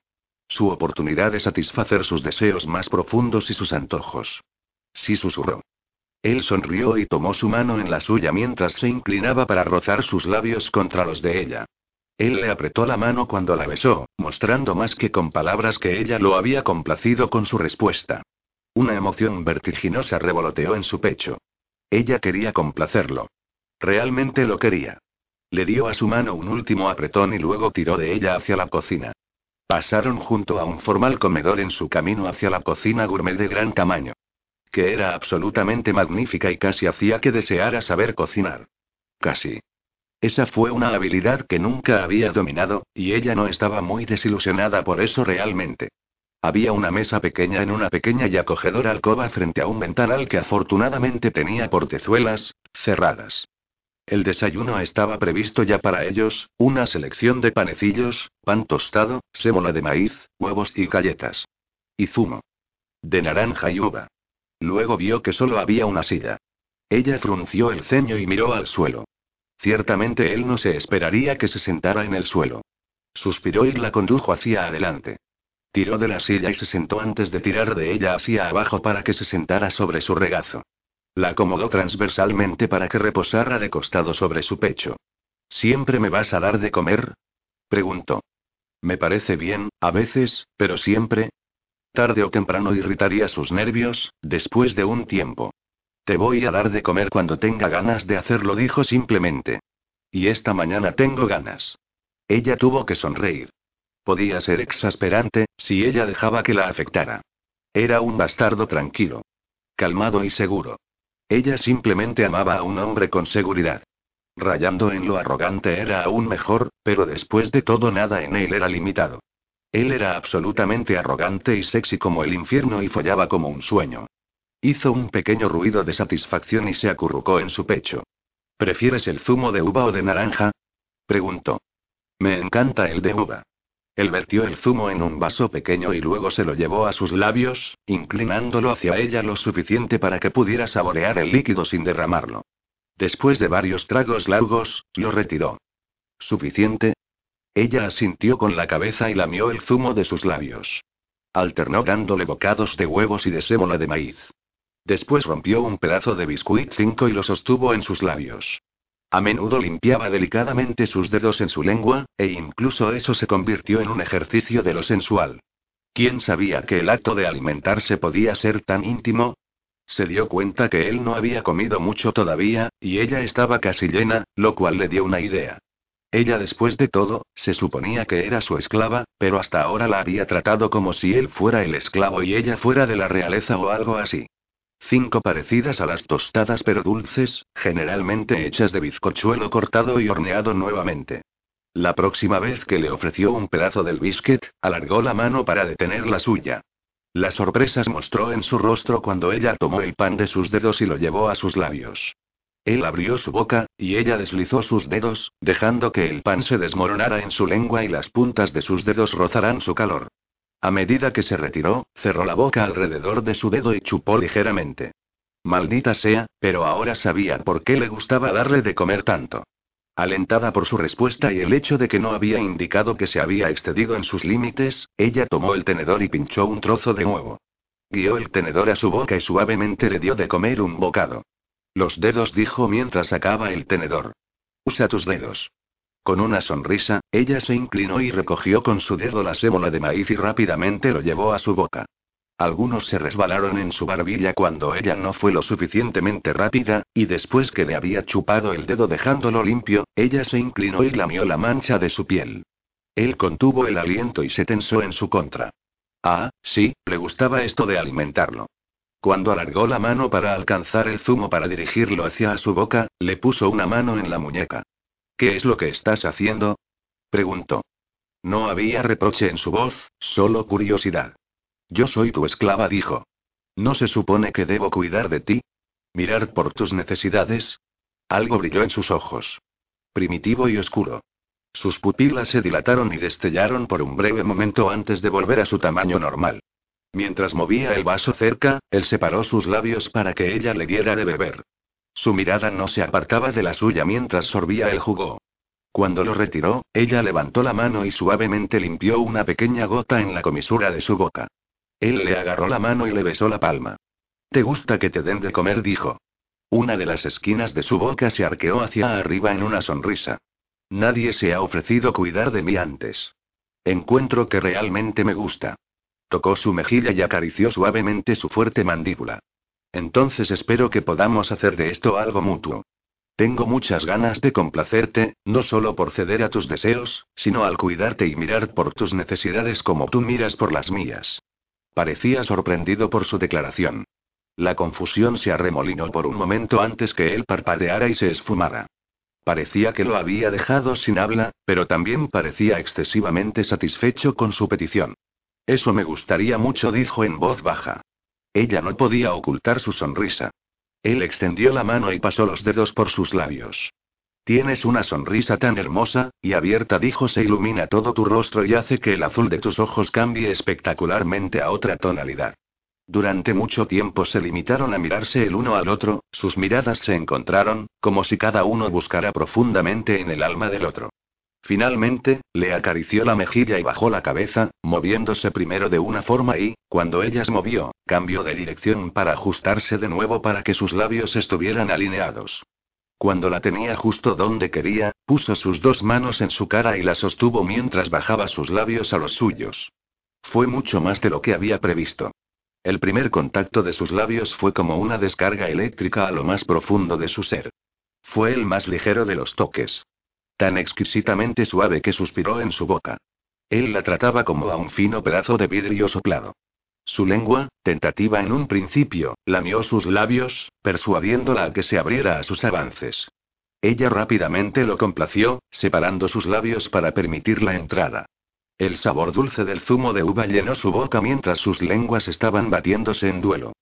A: Su oportunidad de satisfacer sus deseos más profundos y sus antojos. Sí susurró. Él sonrió y tomó su mano en la suya mientras se inclinaba para rozar sus labios contra los de ella. Él le apretó la mano cuando la besó, mostrando más que con palabras que ella lo había complacido con su respuesta. Una emoción vertiginosa revoloteó en su pecho. Ella quería complacerlo. Realmente lo quería. Le dio a su mano un último apretón y luego tiró de ella hacia la cocina. Pasaron junto a un formal comedor en su camino hacia la cocina gourmet de gran tamaño. Que era absolutamente magnífica y casi hacía que deseara saber cocinar. Casi. Esa fue una habilidad que nunca había dominado, y ella no estaba muy desilusionada por eso realmente. Había una mesa pequeña en una pequeña y acogedora alcoba frente a un ventanal que afortunadamente tenía portezuelas, cerradas. El desayuno estaba previsto ya para ellos, una selección de panecillos, pan tostado, sémola de maíz, huevos y galletas. Y zumo. De naranja y uva. Luego vio que solo había una silla. Ella frunció el ceño y miró al suelo. Ciertamente él no se esperaría que se sentara en el suelo. Suspiró y la condujo hacia adelante. Tiró de la silla y se sentó antes de tirar de ella hacia abajo para que se sentara sobre su regazo. La acomodó transversalmente para que reposara de costado sobre su pecho. ¿Siempre me vas a dar de comer? preguntó. Me parece bien, a veces, pero siempre. Tarde o temprano irritaría sus nervios, después de un tiempo. Te voy a dar de comer cuando tenga ganas de hacerlo, dijo simplemente. Y esta mañana tengo ganas. Ella tuvo que sonreír. Podía ser exasperante, si ella dejaba que la afectara. Era un bastardo tranquilo. Calmado y seguro. Ella simplemente amaba a un hombre con seguridad. Rayando en lo arrogante era aún mejor, pero después de todo nada en él era limitado. Él era absolutamente arrogante y sexy como el infierno y follaba como un sueño. Hizo un pequeño ruido de satisfacción y se acurrucó en su pecho. ¿Prefieres el zumo de uva o de naranja? preguntó. Me encanta el de uva. Él vertió el zumo en un vaso pequeño y luego se lo llevó a sus labios, inclinándolo hacia ella lo suficiente para que pudiera saborear el líquido sin derramarlo. Después de varios tragos largos, lo retiró. ¿Suficiente? Ella asintió con la cabeza y lamió el zumo de sus labios. Alternó dándole bocados de huevos y de sémola de maíz. Después rompió un pedazo de biscuit 5 y lo sostuvo en sus labios. A menudo limpiaba delicadamente sus dedos en su lengua, e incluso eso se convirtió en un ejercicio de lo sensual. ¿Quién sabía que el acto de alimentarse podía ser tan íntimo? Se dio cuenta que él no había comido mucho todavía, y ella estaba casi llena, lo cual le dio una idea. Ella después de todo, se suponía que era su esclava, pero hasta ahora la había tratado como si él fuera el esclavo y ella fuera de la realeza o algo así. Cinco parecidas a las tostadas pero dulces, generalmente hechas de bizcochuelo cortado y horneado nuevamente. La próxima vez que le ofreció un pedazo del biscuit, alargó la mano para detener la suya. La sorpresa mostró en su rostro cuando ella tomó el pan de sus dedos y lo llevó a sus labios. Él abrió su boca, y ella deslizó sus dedos, dejando que el pan se desmoronara en su lengua y las puntas de sus dedos rozaran su calor. A medida que se retiró, cerró la boca alrededor de su dedo y chupó ligeramente. Maldita sea, pero ahora sabía por qué le gustaba darle de comer tanto. Alentada por su respuesta y el hecho de que no había indicado que se había excedido en sus límites, ella tomó el tenedor y pinchó un trozo de huevo. Guió el tenedor a su boca y suavemente le dio de comer un bocado. Los dedos dijo mientras sacaba el tenedor. Usa tus dedos. Con una sonrisa, ella se inclinó y recogió con su dedo la sémola de maíz y rápidamente lo llevó a su boca. Algunos se resbalaron en su barbilla cuando ella no fue lo suficientemente rápida, y después que le había chupado el dedo dejándolo limpio, ella se inclinó y lamió la mancha de su piel. Él contuvo el aliento y se tensó en su contra. Ah, sí, le gustaba esto de alimentarlo. Cuando alargó la mano para alcanzar el zumo para dirigirlo hacia su boca, le puso una mano en la muñeca. ¿Qué es lo que estás haciendo? preguntó. No había reproche en su voz, solo curiosidad. Yo soy tu esclava, dijo. ¿No se supone que debo cuidar de ti? ¿Mirar por tus necesidades? Algo brilló en sus ojos. Primitivo y oscuro. Sus pupilas se dilataron y destellaron por un breve momento antes de volver a su tamaño normal. Mientras movía el vaso cerca, él separó sus labios para que ella le diera de beber. Su mirada no se apartaba de la suya mientras sorbía el jugo. Cuando lo retiró, ella levantó la mano y suavemente limpió una pequeña gota en la comisura de su boca. Él le agarró la mano y le besó la palma. ¿Te gusta que te den de comer? dijo. Una de las esquinas de su boca se arqueó hacia arriba en una sonrisa. Nadie se ha ofrecido cuidar de mí antes. Encuentro que realmente me gusta. Tocó su mejilla y acarició suavemente su fuerte mandíbula. Entonces espero que podamos hacer de esto algo mutuo. Tengo muchas ganas de complacerte, no solo por ceder a tus deseos, sino al cuidarte y mirar por tus necesidades como tú miras por las mías. Parecía sorprendido por su declaración. La confusión se arremolinó por un momento antes que él parpadeara y se esfumara. Parecía que lo había dejado sin habla, pero también parecía excesivamente satisfecho con su petición. Eso me gustaría mucho, dijo en voz baja. Ella no podía ocultar su sonrisa. Él extendió la mano y pasó los dedos por sus labios. Tienes una sonrisa tan hermosa, y abierta, dijo, se ilumina todo tu rostro y hace que el azul de tus ojos cambie espectacularmente a otra tonalidad. Durante mucho tiempo se limitaron a mirarse el uno al otro, sus miradas se encontraron, como si cada uno buscara profundamente en el alma del otro. Finalmente, le acarició la mejilla y bajó la cabeza, moviéndose primero de una forma y, cuando ella se movió, cambió de dirección para ajustarse de nuevo para que sus labios estuvieran alineados. Cuando la tenía justo donde quería, puso sus dos manos en su cara y la sostuvo mientras bajaba sus labios a los suyos. Fue mucho más de lo que había previsto. El primer contacto de sus labios fue como una descarga eléctrica a lo más profundo de su ser. Fue el más ligero de los toques. Tan exquisitamente suave que suspiró en su boca. Él la trataba como a un fino pedazo de vidrio soplado. Su lengua, tentativa en un principio, lamió sus labios, persuadiéndola a que se abriera a sus avances. Ella rápidamente lo complació, separando sus labios para permitir la entrada. El sabor dulce del zumo de uva llenó su boca mientras sus lenguas estaban batiéndose en duelo.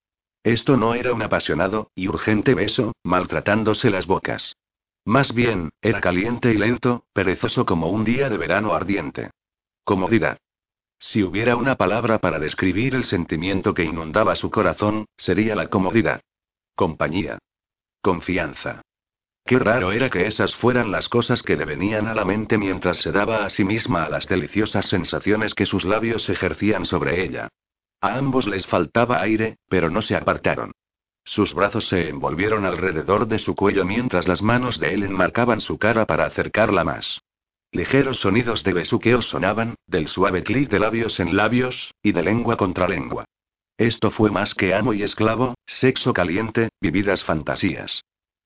A: Esto no era un apasionado y urgente beso, maltratándose las bocas. Más bien, era caliente y lento, perezoso como un día de verano ardiente. Comodidad. Si hubiera una palabra para describir el sentimiento que inundaba su corazón, sería la comodidad. Compañía. Confianza. Qué raro era que esas fueran las cosas que le venían a la mente mientras se daba a sí misma a las deliciosas sensaciones que sus labios ejercían sobre ella. A ambos les faltaba aire, pero no se apartaron. Sus brazos se envolvieron alrededor de su cuello mientras las manos de él enmarcaban su cara para acercarla más. Ligeros sonidos de besuqueo sonaban, del suave clic de labios en labios, y de lengua contra lengua. Esto fue más que amo y esclavo, sexo caliente, vividas fantasías.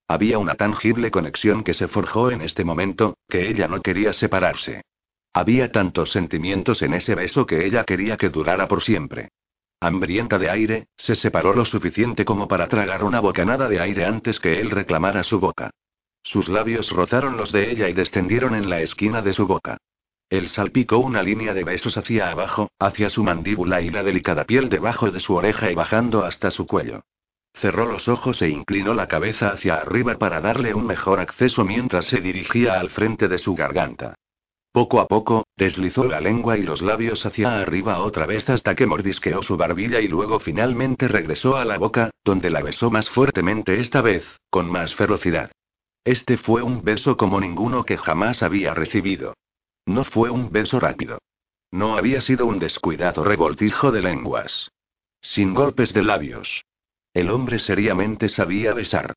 A: Había una tangible conexión que se forjó en este momento, que ella no quería separarse. Había tantos sentimientos en ese beso que ella quería que durara por siempre. Hambrienta de aire, se separó lo suficiente como para tragar una bocanada de aire antes que él reclamara su boca. Sus labios rozaron los de ella y descendieron en la esquina de su boca. Él salpicó una línea de besos hacia abajo, hacia su mandíbula y la delicada piel debajo de su oreja y bajando hasta su cuello. Cerró los ojos e inclinó la cabeza hacia arriba para darle un mejor acceso mientras se dirigía al frente de su garganta. Poco a poco, deslizó la lengua y los labios hacia arriba otra vez hasta que mordisqueó su barbilla y luego finalmente regresó a la boca, donde la besó más fuertemente esta vez, con más ferocidad. Este fue un beso como ninguno que jamás había recibido. No fue un beso rápido. No había sido un descuidado revoltijo de lenguas. Sin golpes de labios. El hombre seriamente sabía besar.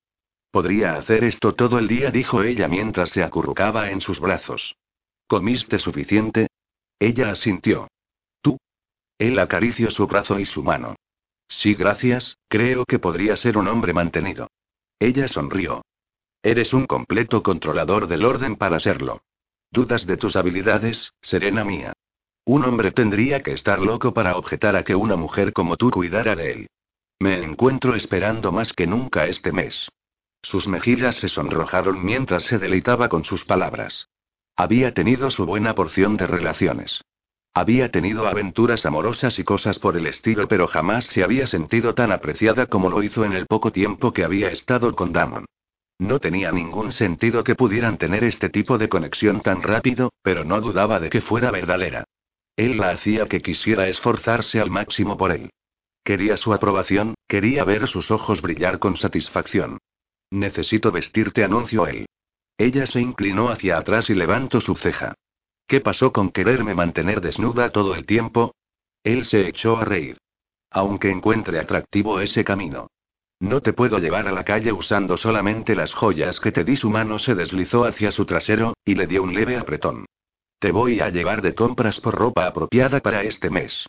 A: Podría hacer esto todo el día, dijo ella mientras se acurrucaba en sus brazos. ¿Comiste suficiente? Ella asintió. ¿Tú? Él acarició su brazo y su mano. Sí, gracias, creo que podría ser un hombre mantenido. Ella sonrió. Eres un completo controlador del orden para serlo. ¿Dudas de tus habilidades, serena mía? Un hombre tendría que estar loco para objetar a que una mujer como tú cuidara de él. Me encuentro esperando más que nunca este mes. Sus mejillas se sonrojaron mientras se deleitaba con sus palabras. Había tenido su buena porción de relaciones. Había tenido aventuras amorosas y cosas por el estilo, pero jamás se había sentido tan apreciada como lo hizo en el poco tiempo que había estado con Damon. No tenía ningún sentido que pudieran tener este tipo de conexión tan rápido, pero no dudaba de que fuera verdadera. Él la hacía que quisiera esforzarse al máximo por él. Quería su aprobación, quería ver sus ojos brillar con satisfacción. Necesito vestirte, anunció él. Ella se inclinó hacia atrás y levantó su ceja. ¿Qué pasó con quererme mantener desnuda todo el tiempo? Él se echó a reír. Aunque encuentre atractivo ese camino. No te puedo llevar a la calle usando solamente las joyas que te di. Su mano se deslizó hacia su trasero, y le dio un leve apretón. Te voy a llevar de compras por ropa apropiada para este mes.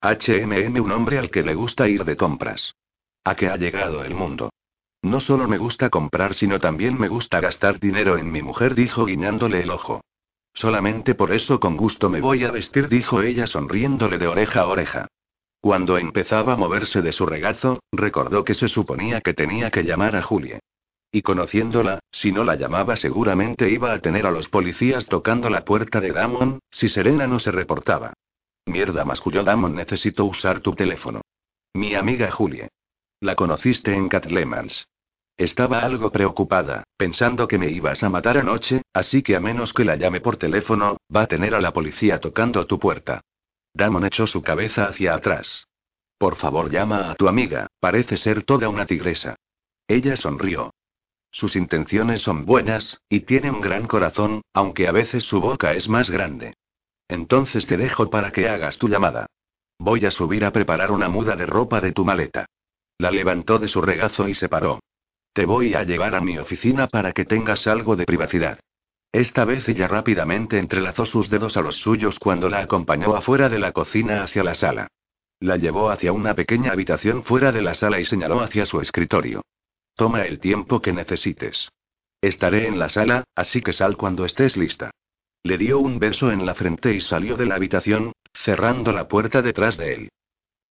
A: HMM un hombre al que le gusta ir de compras. ¿A qué ha llegado el mundo? No solo me gusta comprar, sino también me gusta gastar dinero en mi mujer, dijo guiñándole el ojo. Solamente por eso con gusto me voy a vestir, dijo ella sonriéndole de oreja a oreja. Cuando empezaba a moverse de su regazo, recordó que se suponía que tenía que llamar a Julie. Y conociéndola, si no la llamaba seguramente iba a tener a los policías tocando la puerta de Damon, si Serena no se reportaba. Mierda, masculló Damon, necesito usar tu teléfono. Mi amiga Julie. La conociste en Catlemans. Estaba algo preocupada, pensando que me ibas a matar anoche, así que a menos que la llame por teléfono, va a tener a la policía tocando tu puerta. Damon echó su cabeza hacia atrás. Por favor, llama a tu amiga, parece ser toda una tigresa. Ella sonrió. Sus intenciones son buenas, y tiene un gran corazón, aunque a veces su boca es más grande. Entonces te dejo para que hagas tu llamada. Voy a subir a preparar una muda de ropa de tu maleta. La levantó de su regazo y se paró. Te voy a llevar a mi oficina para que tengas algo de privacidad. Esta vez ella rápidamente entrelazó sus dedos a los suyos cuando la acompañó afuera de la cocina hacia la sala. La llevó hacia una pequeña habitación fuera de la sala y señaló hacia su escritorio. Toma el tiempo que necesites. Estaré en la sala, así que sal cuando estés lista. Le dio un beso en la frente y salió de la habitación, cerrando la puerta detrás de él.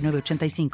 B: 906985.